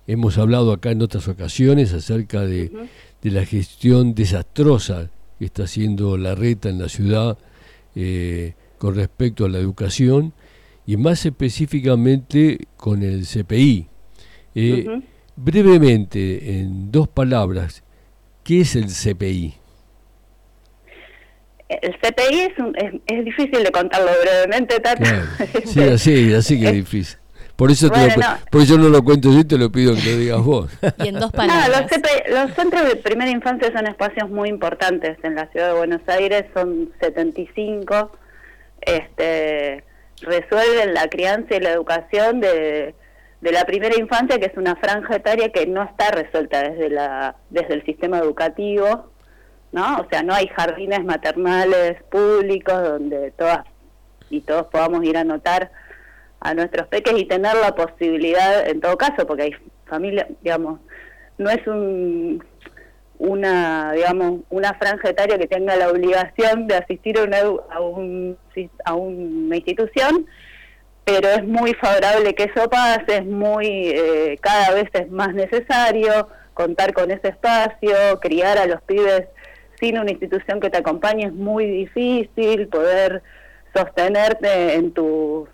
hemos hablado acá en otras ocasiones acerca de, la gestión desastrosa que está haciendo la reta en la ciudad eh, con respecto a la educación y más específicamente con el CPI. Eh, Brevemente, en dos palabras, ¿qué es el CPI? El CPI es, es, difícil de contarlo brevemente, Tata. Sí, así, así que es difícil. Por eso, por eso no lo cuento yo te lo pido que lo digas vos. Y en dos palabras. los, centros de primera infancia son espacios muy importantes en la ciudad de Buenos Aires, son 75. Este, resuelven la crianza y la educación de de la primera infancia, que es una franja etaria que no está resuelta desde, la, desde el sistema educativo, ¿no? O sea, no hay jardines maternales públicos donde todas y todos podamos ir a anotar a nuestros peques y tener la posibilidad, en todo caso, porque hay familia, digamos, no es un una digamos una franja etaria que tenga la obligación de asistir a una, a, un, a una institución pero es muy favorable que eso pase, es muy, eh, cada vez es más necesario contar con ese espacio, criar a los pibes sin una institución que te acompañe es muy difícil, poder sostenerte en, tu,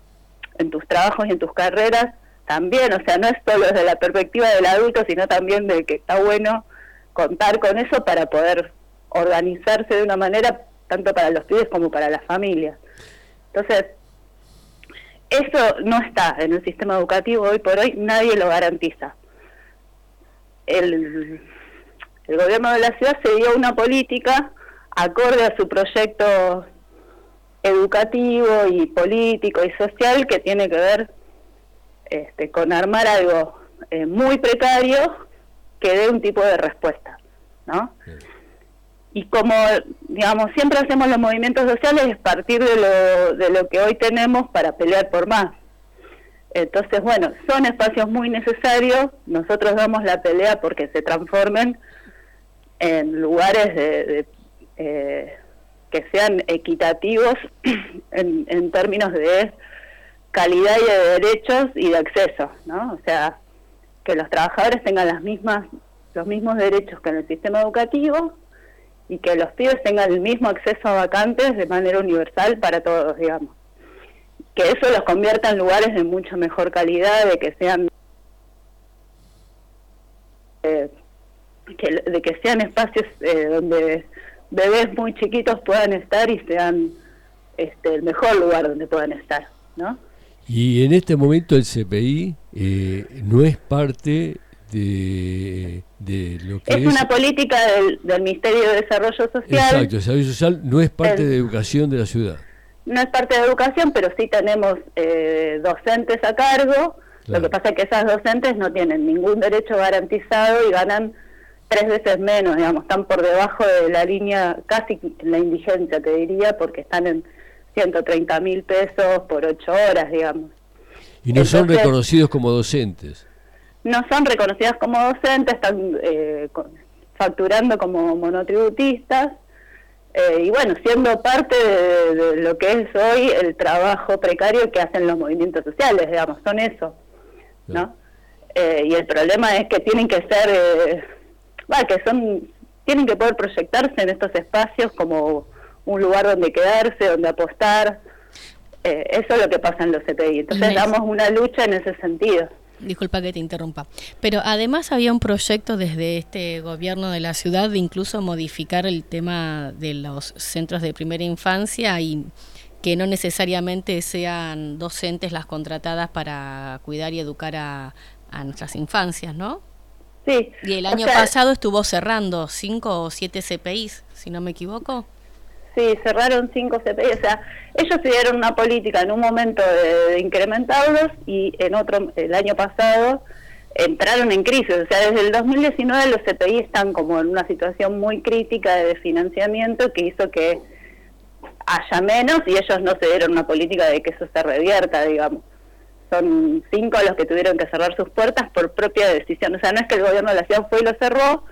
en tus trabajos y en tus carreras también, o sea, no es solo desde la perspectiva del adulto, sino también de que está bueno contar con eso para poder organizarse de una manera tanto para los pibes como para las familias. Entonces, eso no está en el sistema educativo hoy por hoy, nadie lo garantiza. El, gobierno de la ciudad se dio una política acorde a su proyecto educativo y político y social que tiene que ver este, con armar algo eh, muy precario que dé un tipo de respuesta, ¿no? Y como, digamos, siempre hacemos los movimientos sociales es partir de lo, de lo que hoy tenemos para pelear por más. Entonces, bueno, son espacios muy necesarios, nosotros damos la pelea porque se transformen en lugares de, eh, que sean equitativos en, en términos de calidad y de derechos y de acceso, ¿no? O sea, que los trabajadores tengan las mismas los mismos derechos que en el sistema educativo y que los pibes tengan el mismo acceso a vacantes de manera universal para todos, digamos. Que eso los convierta en lugares de mucha mejor calidad, de que sean eh, de que sean espacios eh, donde bebés muy chiquitos puedan estar y sean este, el mejor lugar donde puedan estar, ¿no? Y en este momento el CPI eh, no es parte de, lo que es, una política del, Ministerio de Desarrollo Social. Exacto, el desarrollo social no es parte de educación de la ciudad. No es parte de educación, pero sí tenemos eh, docentes a cargo. Lo que pasa es que esas docentes no tienen ningún derecho garantizado y ganan tres veces menos, digamos, están por debajo de la línea, casi la indigencia, te diría, porque están en 130 mil pesos por ocho horas, digamos. Y no son reconocidos como docentes no son reconocidas como docentes, están eh, facturando como monotributistas. Eh, y bueno, siendo parte de, lo que es hoy el trabajo precario que hacen los movimientos sociales, digamos, son eso, ¿no? Eh, y el problema es que tienen que ser, va, que son, tienen que poder proyectarse en estos espacios como un lugar donde quedarse, donde apostar. eso es lo que pasa en los CPI. Entonces damos una lucha en ese sentido. Disculpa que te interrumpa. Pero además había un proyecto desde este gobierno de la ciudad de incluso modificar el tema de los centros de primera infancia y que no necesariamente sean docentes las contratadas para cuidar y educar a, nuestras infancias, ¿no? Sí. Y el año pasado estuvo cerrando cinco o siete CPIs, si no me equivoco. Sí, cerraron cinco CPI, o sea, ellos dieron una política en un momento de, incrementarlos y en otro, el año pasado, entraron en crisis. O sea, desde el 2019 los CPI están como en una situación muy crítica de financiamiento que hizo que haya menos y ellos no se dieron una política de que eso se revierta, digamos. Son cinco los que tuvieron que cerrar sus puertas por propia decisión. O sea, no es que el gobierno de la ciudad fue y lo cerró,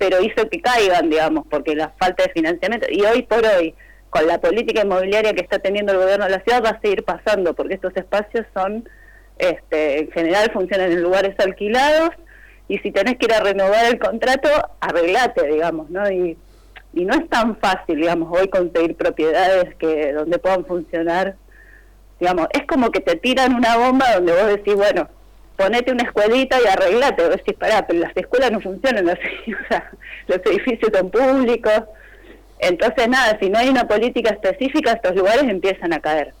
pero hizo que caigan, digamos, porque la falta de financiamiento. Y hoy por hoy, con la política inmobiliaria que está teniendo el gobierno de la ciudad, va a seguir pasando, porque estos espacios son, este, en general, funcionan en lugares alquilados, y si tenés que ir a renovar el contrato, arreglate, digamos, ¿no? Y, y no es tan fácil, digamos, hoy conseguir propiedades que donde puedan funcionar, digamos, es como que te tiran una bomba donde vos decís, bueno, ponete una escuelita y arreglate. Vos decís, pará, pero las escuelas no funcionan así, los edificios son públicos. Entonces, nada, si no hay una política específica, estos lugares empiezan a caer.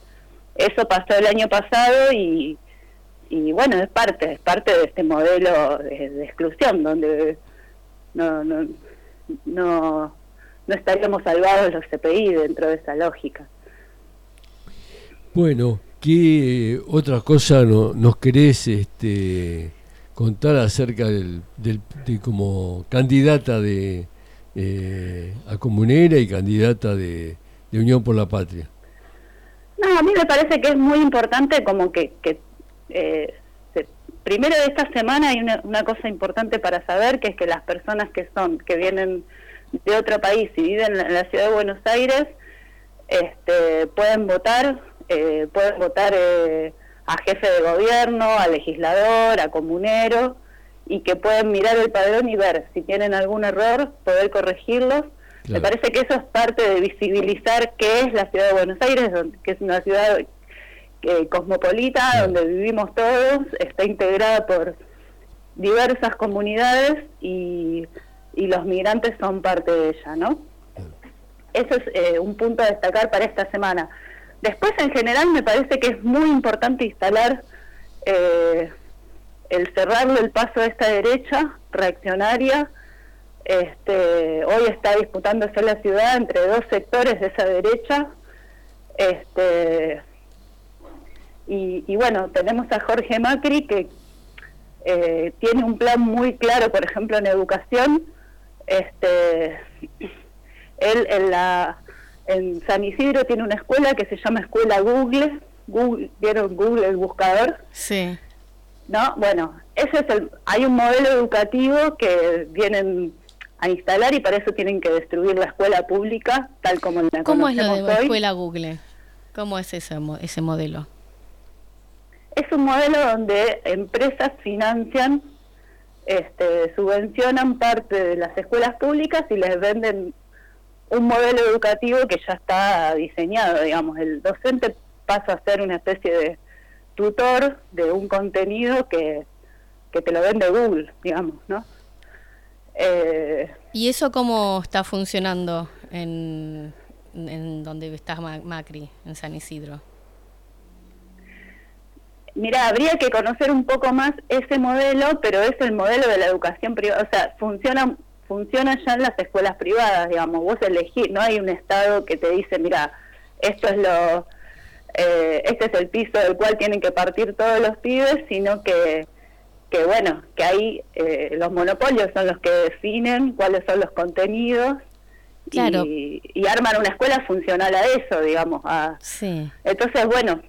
Eso pasó el año pasado y, y bueno, es parte, es parte de este modelo de, exclusión, donde no, no, no, no estaríamos salvados los CPI dentro de esa lógica. Bueno, ¿Qué otra cosa no, nos querés este, contar acerca del, del de como candidata de eh, a comunera y candidata de, Unión por la Patria? No, a mí me parece que es muy importante como que, que eh, primero de esta semana hay una, una, cosa importante para saber que es que las personas que son que vienen de otro país y viven en la ciudad de Buenos Aires este, pueden votar eh, pueden votar eh, a jefe de gobierno, a legislador, a comunero, y que pueden mirar el padrón y ver si tienen algún error, poder corregirlos. Me parece que eso es parte de visibilizar qué es la ciudad de Buenos Aires, que es una ciudad eh, cosmopolita, donde vivimos todos, está integrada por diversas comunidades y, y los migrantes son parte de ella, ¿no? Eso es eh, un punto a destacar para esta semana. Después, en general, me parece que es muy importante instalar eh, el cerrarle el paso a esta derecha reaccionaria. Este, hoy está disputándose la ciudad entre dos sectores de esa derecha. Este, y, bueno, tenemos a Jorge Macri que eh, tiene un plan muy claro, por ejemplo, en educación. Este, él en la en San Isidro tiene una escuela que se llama Escuela Google. Google ¿Vieron Google el buscador? Sí. ¿No? Bueno, ese es el, hay un modelo educativo que vienen a instalar y para eso tienen que destruir la escuela pública tal como la ¿Cómo es la de escuela Google? ¿Cómo es ese, ese modelo? Es un modelo donde empresas financian, este, subvencionan parte de las escuelas públicas y les venden un modelo educativo que ya está diseñado, digamos, el docente pasa a ser una especie de tutor de un contenido que, que te lo vende Google, digamos, ¿no? Eh, ¿Y eso cómo está funcionando en, en donde estás Macri, en San Isidro? Mira, habría que conocer un poco más ese modelo, pero es el modelo de la educación privada, o sea, funciona funciona ya en las escuelas privadas, digamos, vos elegís, no hay un Estado que te dice, mira, esto es lo, eh, este es el piso del cual tienen que partir todos los pibes, sino que, que bueno, que ahí eh, los monopolios son los que definen cuáles son los contenidos y, y, arman una escuela funcional a eso, digamos. A, sí. Entonces, bueno,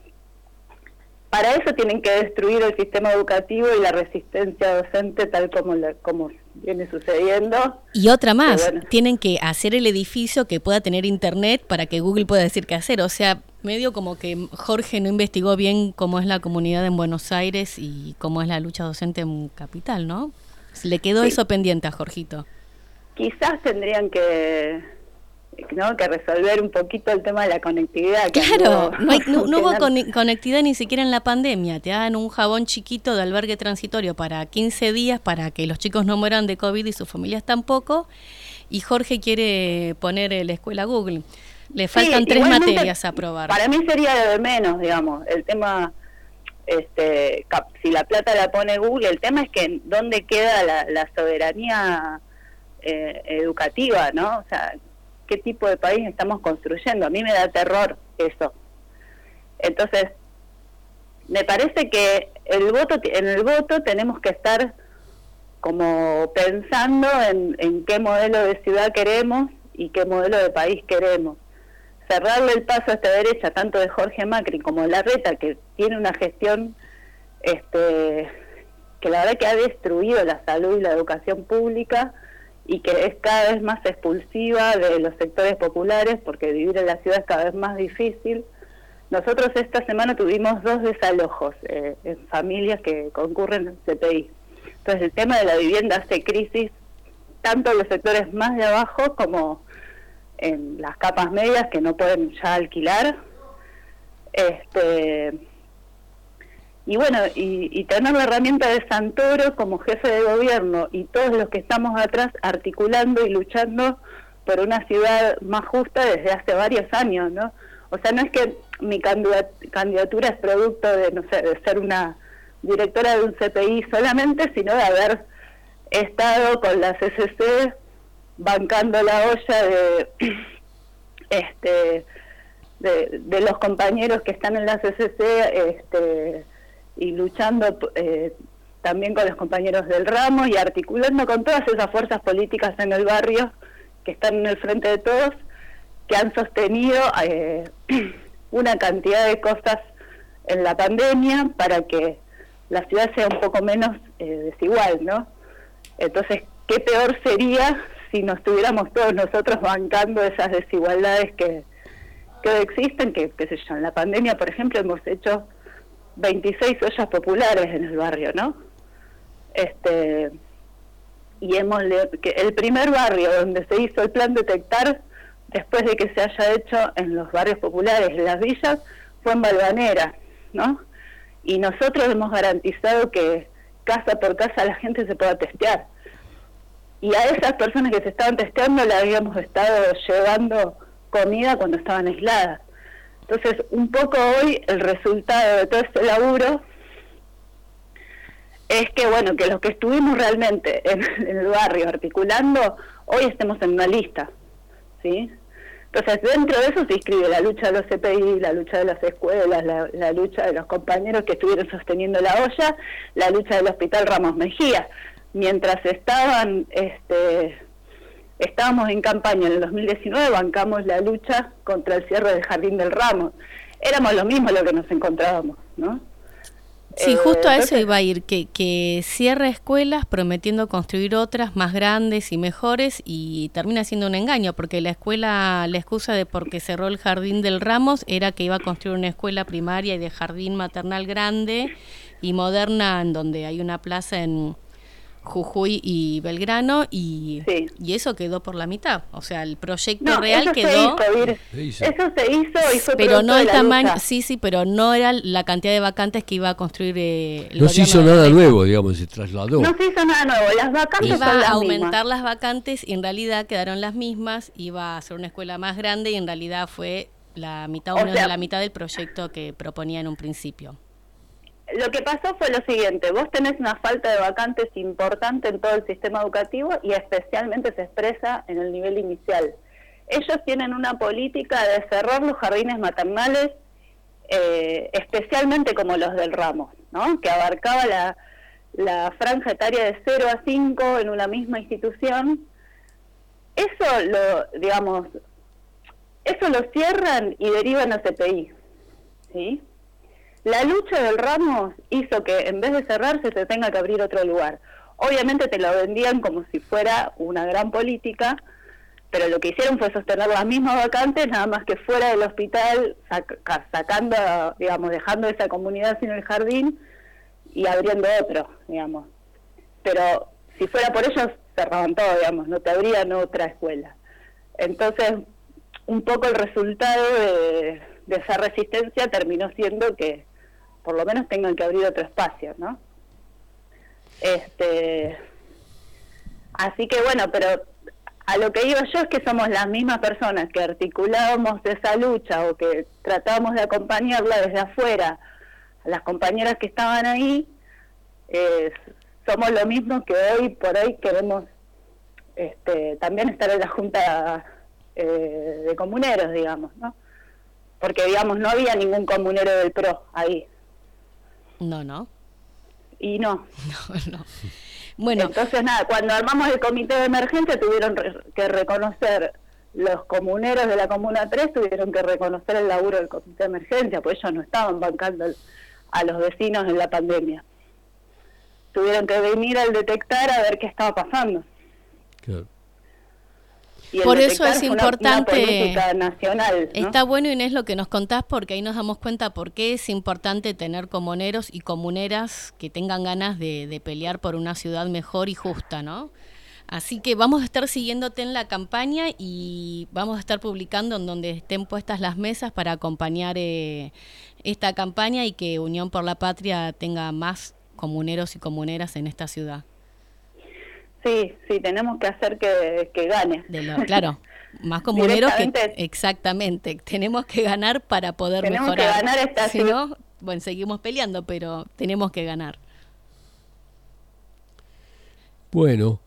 para eso tienen que destruir el sistema educativo y la resistencia docente tal como, como viene sucediendo. Y otra más, tienen que hacer el edificio que pueda tener internet para que Google pueda decir qué hacer. O sea, medio como que Jorge no investigó bien cómo es la comunidad en Buenos Aires y cómo es la lucha docente en Capital, ¿no? Le quedó eso pendiente a Jorgito. Quizás tendrían que ¿no? que resolver un poquito el tema de la conectividad. Claro, no, hubo conectividad ni siquiera en la pandemia. Te dan un jabón chiquito de albergue transitorio para 15 días para que los chicos no mueran de COVID y sus familias tampoco. Y Jorge quiere poner la escuela Google. Le faltan tres materias a aprobar. Para mí sería de menos, digamos, el tema, este, si la plata la pone Google, el tema es que dónde queda la, soberanía eh, educativa, ¿no? O sea, qué tipo de país estamos construyendo. A mí me da terror eso. Entonces, me parece que el voto en el voto tenemos que estar como pensando en, qué modelo de ciudad queremos y qué modelo de país queremos. Cerrarle el paso a esta derecha, tanto de Jorge Macri como de Larreta, que tiene una gestión este, que la verdad que ha destruido la salud y la educación pública, y que es cada vez más expulsiva de los sectores populares porque vivir en la ciudad es cada vez más difícil. Nosotros esta semana tuvimos dos desalojos eh, en familias que concurren en CPI. Entonces el tema de la vivienda hace crisis tanto en los sectores más de abajo como en las capas medias que no pueden ya alquilar. Este, y bueno, y, tener la herramienta de Santoro como jefe de gobierno y todos los que estamos atrás articulando y luchando por una ciudad más justa desde hace varios años, ¿no? O sea, no es que mi candidatura es producto de, no sé, de ser una directora de un CPI solamente, sino de haber estado con la CCC bancando la olla de este de, los compañeros que están en la CCC este y luchando eh, también con los compañeros del ramo y articulando con todas esas fuerzas políticas en el barrio que están en el frente de todos, que han sostenido eh, una cantidad de cosas en la pandemia para que la ciudad sea un poco menos eh, desigual, ¿no? Entonces, ¿qué peor sería si nos estuviéramos todos nosotros bancando esas desigualdades que, que existen? Que, qué sé yo, en la pandemia, por ejemplo, hemos hecho 26 ollas populares en el barrio, ¿no? Este y hemos que el primer barrio donde se hizo el plan detectar después de que se haya hecho en los barrios populares, en las villas, fue en Balvanera, ¿no? Y nosotros hemos garantizado que casa por casa la gente se pueda testear. Y a esas personas que se estaban testeando le habíamos estado llevando comida cuando estaban aisladas. Entonces, un poco hoy el resultado de todo este laburo es que, bueno, que los que estuvimos realmente en, el barrio articulando, hoy estemos en una lista, ¿sí? Entonces, dentro de eso se inscribe la lucha de los CPI, la lucha de las escuelas, la, lucha de los compañeros que estuvieron sosteniendo la olla, la lucha del Hospital Ramos Mejía. Mientras estaban, este, estábamos en campaña en el 2019, bancamos la lucha contra el cierre del Jardín del Ramos. Éramos lo mismo lo que nos encontrábamos, ¿no? Sí, justo a eso iba a ir, que, que cierra escuelas prometiendo construir otras más grandes y mejores y termina siendo un engaño, porque la escuela, la excusa de porque cerró el jardín del Ramos era que iba a construir una escuela primaria y de jardín maternal grande y moderna, en donde hay una plaza en, Jujuy y Belgrano y, y eso quedó por la mitad. O sea, el proyecto real quedó. Eso se hizo y fue Pero no el tamaño, sí, sí, pero no era la cantidad de vacantes que iba a construir. Eh, no se hizo nada nuevo, digamos, se trasladó. No se hizo nada nuevo, las vacantes Iba a aumentar las vacantes y en realidad quedaron las mismas. Iba a ser una escuela más grande y en realidad fue la mitad o, menos de la mitad del proyecto que proponía en un principio lo que pasó fue lo siguiente, vos tenés una falta de vacantes importante en todo el sistema educativo y especialmente se expresa en el nivel inicial. Ellos tienen una política de cerrar los jardines maternales, eh, especialmente como los del Ramos, ¿no? que abarcaba la, la franja etaria de 0 a 5 en una misma institución. Eso lo, digamos, eso lo cierran y derivan a CPI, ¿sí? La lucha del Ramos hizo que en vez de cerrarse se tenga que abrir otro lugar. Obviamente te lo vendían como si fuera una gran política, pero lo que hicieron fue sostener las mismas vacantes, nada más que fuera del hospital, sacando, digamos, dejando esa comunidad sin el jardín y abriendo otro, digamos. Pero si fuera por ellos, cerraban todo, digamos, no te abrían otra escuela. Entonces, un poco el resultado de, de esa resistencia terminó siendo que por lo menos tengan que abrir otro espacio, ¿no? Este, así que bueno, pero a lo que iba yo es que somos las mismas personas que articulábamos esa lucha o que tratábamos de acompañarla desde afuera, a las compañeras que estaban ahí, eh, somos lo mismo que hoy por hoy queremos este, también estar en la Junta eh, de Comuneros, digamos, ¿no? Porque, digamos, no había ningún comunero del PRO ahí. No, no. Y no. No, no. Bueno. Entonces, nada, cuando armamos el comité de emergencia tuvieron que reconocer, los comuneros de la Comuna 3 tuvieron que reconocer el laburo del comité de emergencia, pues ellos no estaban bancando a los vecinos en la pandemia. Tuvieron que venir al detectar a ver qué estaba pasando. Claro. Por eso es importante. nacional, Está bueno, Inés, lo que nos contás, porque ahí nos damos cuenta por qué es importante tener comuneros y comuneras que tengan ganas de, pelear por una ciudad mejor y justa, ¿no? Así que vamos a estar siguiéndote en la campaña y vamos a estar publicando en donde estén puestas las mesas para acompañar eh, esta campaña y que Unión por la Patria tenga más comuneros y comuneras en esta ciudad. Sí, sí, tenemos que hacer que, gane. claro, más comuneros que... Exactamente, tenemos que ganar para poder mejorar. Tenemos que ganar esta si no, bueno, seguimos peleando, pero tenemos que ganar. Bueno,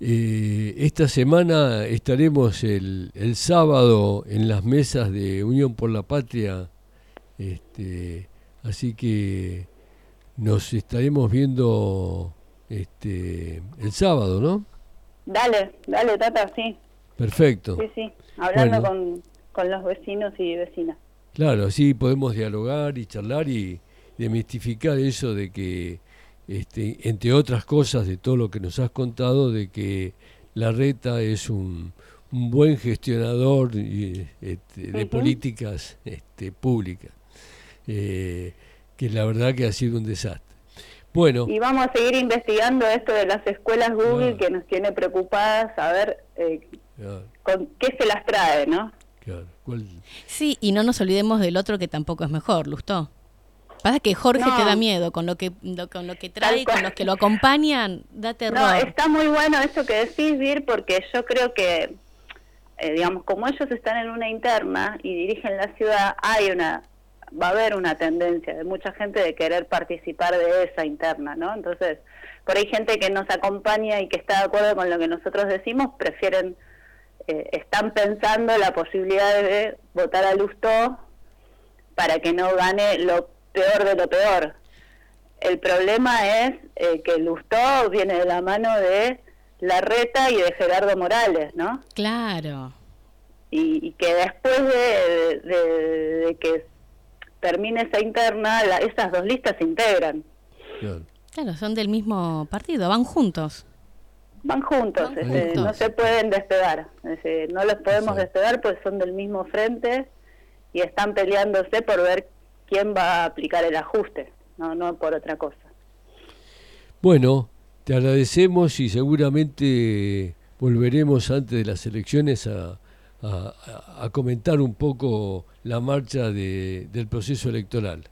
eh, esta semana estaremos el, el, sábado en las mesas de Unión por la Patria, este, así que nos estaremos viendo este, el sábado, ¿no? Dale, dale, Tata, sí. Perfecto. Sí, sí, hablando con, con los vecinos y vecinas. Claro, así podemos dialogar y charlar y demistificar eso de que, este, entre otras cosas de todo lo que nos has contado, de que la reta es un, un buen gestionador este, de políticas este, públicas. Eh, que la verdad que ha sido un desastre. Bueno, Y vamos a seguir investigando esto de las escuelas Google Claro. que nos tiene preocupadas a ver eh, claro, con qué se las trae, ¿no? claro, ¿cuál- Sí, y no nos olvidemos del otro que tampoco es mejor, Lustó. Pasa que Jorge No. te da miedo con lo que lo- con lo que trae, con los que lo acompañan, da terror. No, está muy bueno eso que decís, Vir, porque yo creo que, eh, digamos, como ellos están en una interna y dirigen la ciudad, hay una, va a haber una tendencia de mucha gente de querer participar de esa interna, ¿no? Entonces, por ahí gente que nos acompaña y que está de acuerdo con lo que nosotros decimos, prefieren, eh, están pensando la posibilidad de votar a Lustó para que no gane lo peor de lo peor. El problema es eh, que Lustó viene de la mano de Larreta y de Gerardo Morales, ¿no? Claro. Y, y que después de, de- de que termine esa interna, la- esas dos listas se integran. claro. Claro, son del mismo partido, van juntos. Van juntos, Van este, juntos. no se pueden despegar. este, no los podemos Exacto. despegar pues son del mismo frente y están peleándose por ver quién va a aplicar el ajuste, no, no por otra cosa. Bueno, te agradecemos y seguramente volveremos antes de las elecciones a, a- comentar un poco la marcha de- del proceso electoral.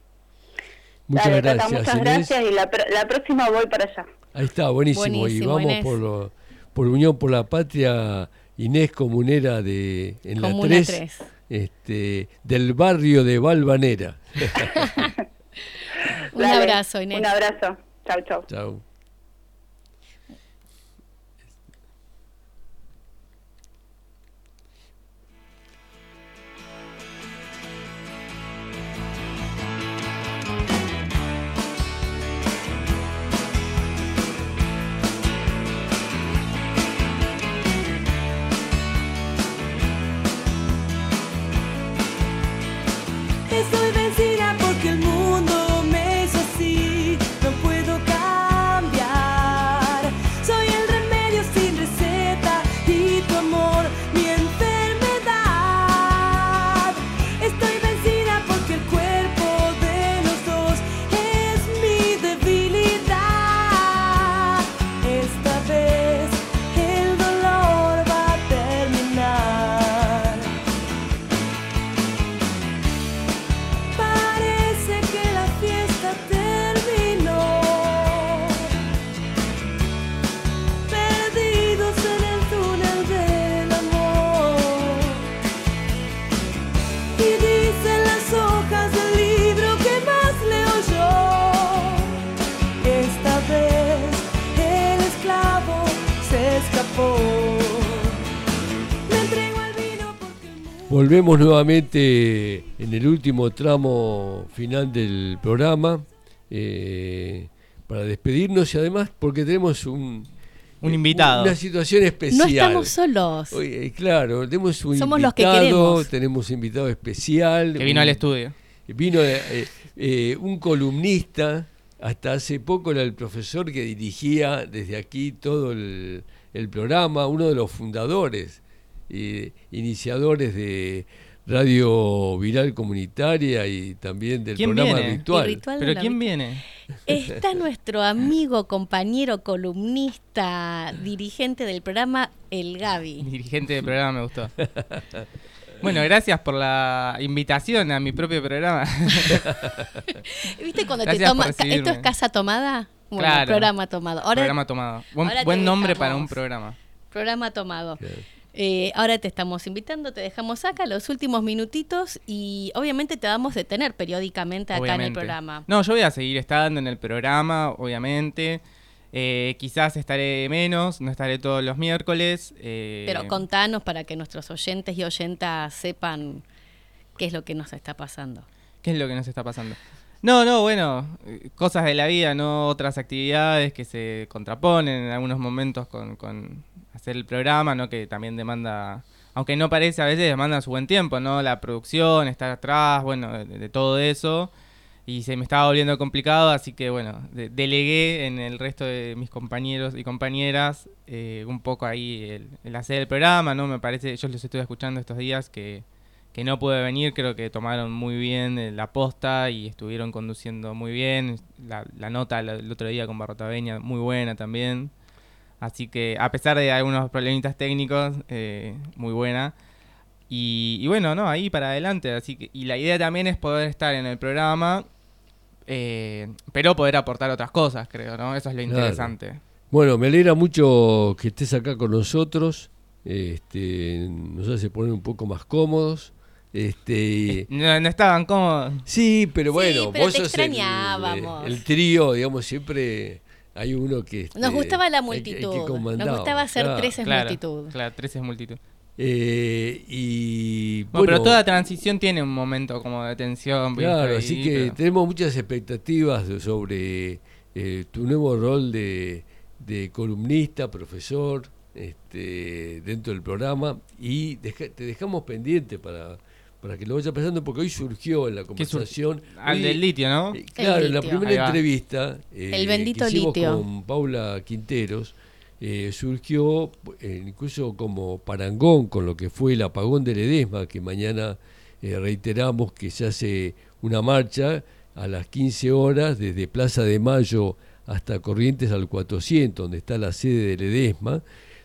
Muchas Dale, Tata, gracias, muchas Inés. gracias y la, la próxima voy para allá. Ahí está, buenísimo. y vamos Inés. por, lo- por Unión por la Patria, Inés Comunera de en la Comuna 3, tres. este, del barrio de Valvanera. Un Dale, abrazo, Inés. Un abrazo. Chau, chau. Chao. Benzina. Volvemos nuevamente en el último tramo final del programa eh, para despedirnos y además porque tenemos un, Un invitado. Una situación especial. No estamos solos. Oye, claro, tenemos un Somos los que invitado, queremos. tenemos invitado especial. Que vino un- al estudio. Vino eh, eh, un columnista, hasta hace poco era el profesor que dirigía desde aquí todo el, el programa, uno de los fundadores y iniciadores de Radio Viral Comunitaria y también del ¿Quién programa viene? Ritual. El ritual de ¿Pero quién vi- viene? Está nuestro amigo, compañero, columnista, dirigente del programa El Gaby. Dirigente del programa me gustó. Bueno, gracias por la invitación a mi propio programa. ¿Viste cuando Gracias te toma por ¿Esto es casa tomada? Bueno, Claro. programa tomado. Ahora programa tomado. Buen, ahora te buen nombre dejamos. para un programa. programa tomado. Eh, ahora te estamos invitando, te dejamos acá los últimos minutitos y obviamente te vamos a detener periódicamente acá en el programa. No, yo voy a seguir estando en el programa, obviamente. Eh, quizás estaré menos, no estaré todos los miércoles. eh, Pero contanos para que nuestros oyentes y oyentas sepan qué es lo que nos está pasando. ¿Qué es lo que nos está pasando? No, no, bueno, cosas de la vida, no otras actividades que se contraponen en algunos momentos con, con hacer el programa, ¿no? Que también demanda, aunque no parece a veces, demanda su buen tiempo, ¿no? La producción, estar atrás, bueno, de, de todo eso. Y se me estaba volviendo complicado, así que bueno, de- delegué en el resto de mis compañeros y compañeras eh, un poco ahí el, el hacer el programa, ¿no? Me parece, yo los estuve escuchando estos días que, que no puede venir, creo que tomaron muy bien eh, la posta y estuvieron conduciendo muy bien. La, la nota el, el otro día con Barrotaveña, muy buena también. Así que, a pesar de algunos problemitas técnicos, eh, muy buena. Y, y bueno, no, ahí para adelante. Así que, y la idea también es poder estar en el programa, eh, pero poder aportar otras cosas, creo, ¿no? Eso es lo Claro. interesante. Bueno, me alegra mucho que estés acá con nosotros. Este, nos hace poner un poco más cómodos. Este, No, no estaban cómodos. sí, pero bueno, pero vos te sos el- extrañábamos. El, trío, digamos, siempre hay uno que. este, Nos gustaba la el el multitud. Nos gustaba hacer claro. tres es Claro, multitud. claro, tres es multitud. Eh, y Bueno, pero toda transición tiene un momento como de tensión. Claro, Ahí, así que pero- tenemos muchas expectativas de- sobre eh, tu nuevo rol de, de columnista, profesor, este, dentro del programa y deja- te dejamos pendiente para, para que lo vayas pensando porque hoy surgió en la conversación. Al del litio, ¿no? eh, claro, en la primera entrevista eh, El bendito que hicimos litio. con Paula Quinteros, eh, surgió eh, incluso como parangón con lo que fue el apagón de Ledesma, que mañana eh, reiteramos que se hace una marcha a las 15 horas desde Plaza de Mayo hasta Corrientes al 400, donde está la sede de Ledesma,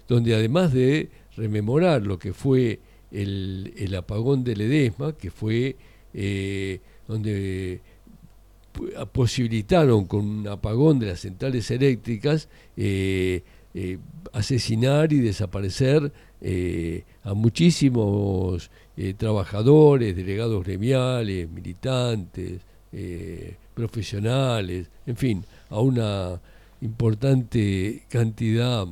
donde además de rememorar lo que fue el, el apagón de Ledesma, que fue eh, donde pu- posibilitaron con un apagón de las centrales eléctricas eh, eh, asesinar y desaparecer eh, a muchísimos eh, trabajadores, delegados gremiales, militantes, eh, profesionales, en fin, a una importante cantidad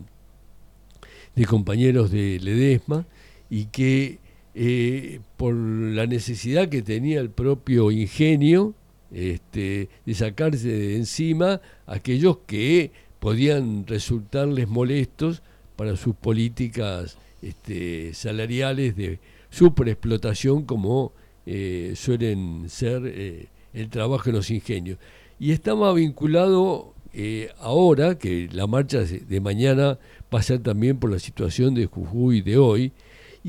de compañeros de Ledesma y que eh, por la necesidad que tenía el propio ingenio este, de sacarse de encima aquellos que podían resultarles molestos para sus políticas este, salariales de superexplotación como eh, suelen ser eh, el trabajo en los ingenios. Y estaba vinculado eh, ahora, que la marcha de mañana va a ser también por la situación de Jujuy de hoy,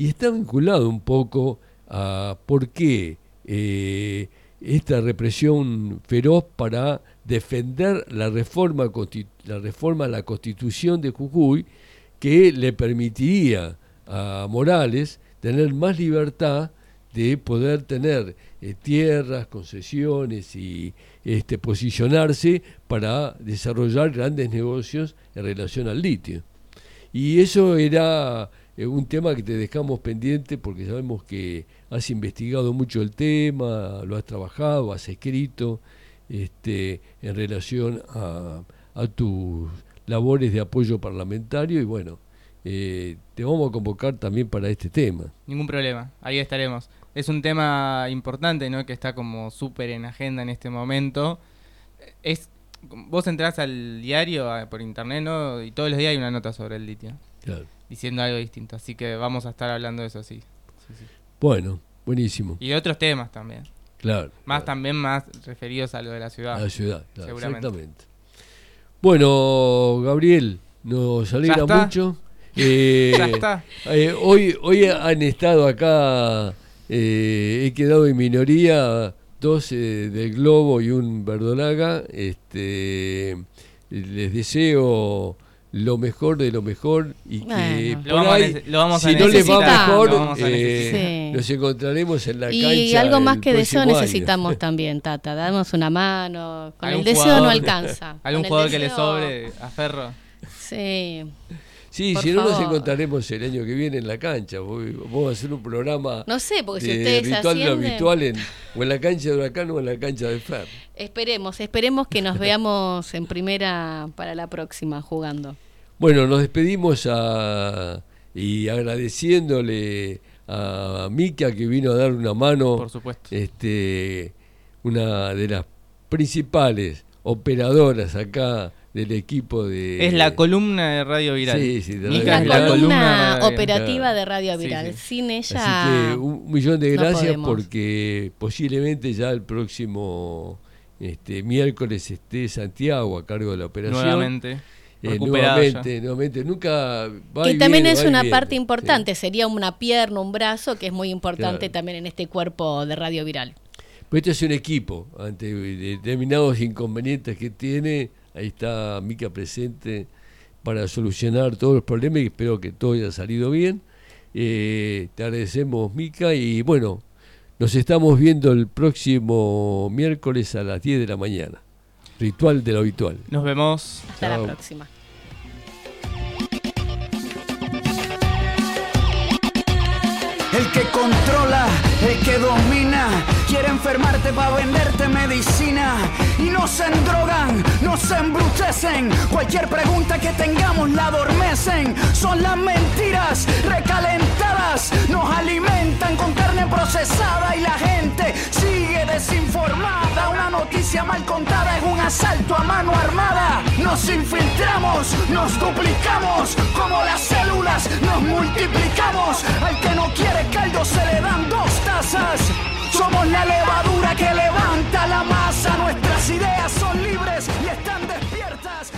y está vinculado un poco a por qué eh, esta represión feroz para defender la reforma, la reforma a la constitución de Jujuy que le permitiría a Morales tener más libertad de poder tener eh, tierras, concesiones y este, posicionarse para desarrollar grandes negocios en relación al litio. Y eso era eh, un tema que te dejamos pendiente porque sabemos que has investigado mucho el tema, lo has trabajado, has escrito este, en relación a, a tus labores de apoyo parlamentario y bueno, eh, te vamos a convocar también para este tema. Ningún problema, ahí estaremos. Es un tema importante, ¿no? Que está como súper en agenda en este momento. Es, vos entrás al diario a- por internet, ¿no? Y todos los días hay una nota sobre el litio, Claro. Diciendo algo distinto. Así que vamos a estar hablando de eso, sí. Sí, sí. Bueno, buenísimo. Y de otros temas también. Claro. Más claro. también más referidos a lo de la ciudad. a la ciudad, claro, seguramente. exactamente. Bueno, Gabriel, nos alegra mucho. Eh, Ya está. eh, hoy, hoy han estado acá, eh, he quedado en minoría, dos eh, del Globo y un Verdolaga. Este, les deseo lo mejor de lo mejor y que Bueno. por Lo vamos a ahí, lo vamos a si no les va mejor, a eh. Sí. nos encontraremos en la cancha. Y algo más el que deseo próximo año. necesitamos también, Tata. Damos una mano. Con el ¿Algún deseo no jugador- alcanza. ¿Algún jugador que le deseo- sobre a Ferro? Sí. Sí, Por si no nos encontraremos el año que viene en la cancha. Voy- Vamos a hacer un programa No sé, porque si de ustedes ritual habitual en, o en la cancha de Huracán o en la cancha de Fer. Esperemos, esperemos que nos veamos en primera para la próxima jugando. Bueno, nos despedimos a, y agradeciéndole a Mica que vino a dar una mano. Por supuesto. Este, una de las principales operadoras acá del equipo de... Es la columna de Radio Viral. Sí, sí, de Radio La columna operativa de Radio Viral. sí. Sin Así ella. que un millón de gracias porque posiblemente ya el próximo este, miércoles esté Santiago a cargo de la operación. Nuevamente. eh, nuevamente, nuevamente. Nunca va que y también viene, es va una viene. parte importante, sería una pierna, un brazo, que es muy importante Claro. también en este cuerpo de Radio Viral. Pues esto es un equipo, ante determinados inconvenientes que tiene, ahí está Mica presente para solucionar todos los problemas y espero que todo haya salido bien. Eh, te agradecemos Mica y bueno, nos estamos viendo el próximo miércoles a las 10 de la mañana. Ritual de lo habitual. Nos vemos. Hasta Chao. la próxima. El que controla, el que domina, quiere enfermarte para venderte medicina. Y no se endrogan, no se embrutecen. Cualquier pregunta que tengamos la adormecen. Son las mentiras recalentadas, nos alimentan con carne procesada y la gente sigue desinformada. Una noticia mal contada es un asalto a mano armada. Nos infiltramos, nos duplicamos, como las células nos multiplicamos. Al que no quiere caldo se le dan dos tazas. Somos la levadura que levanta la masa. Nuestras ideas son libres y están despiertas.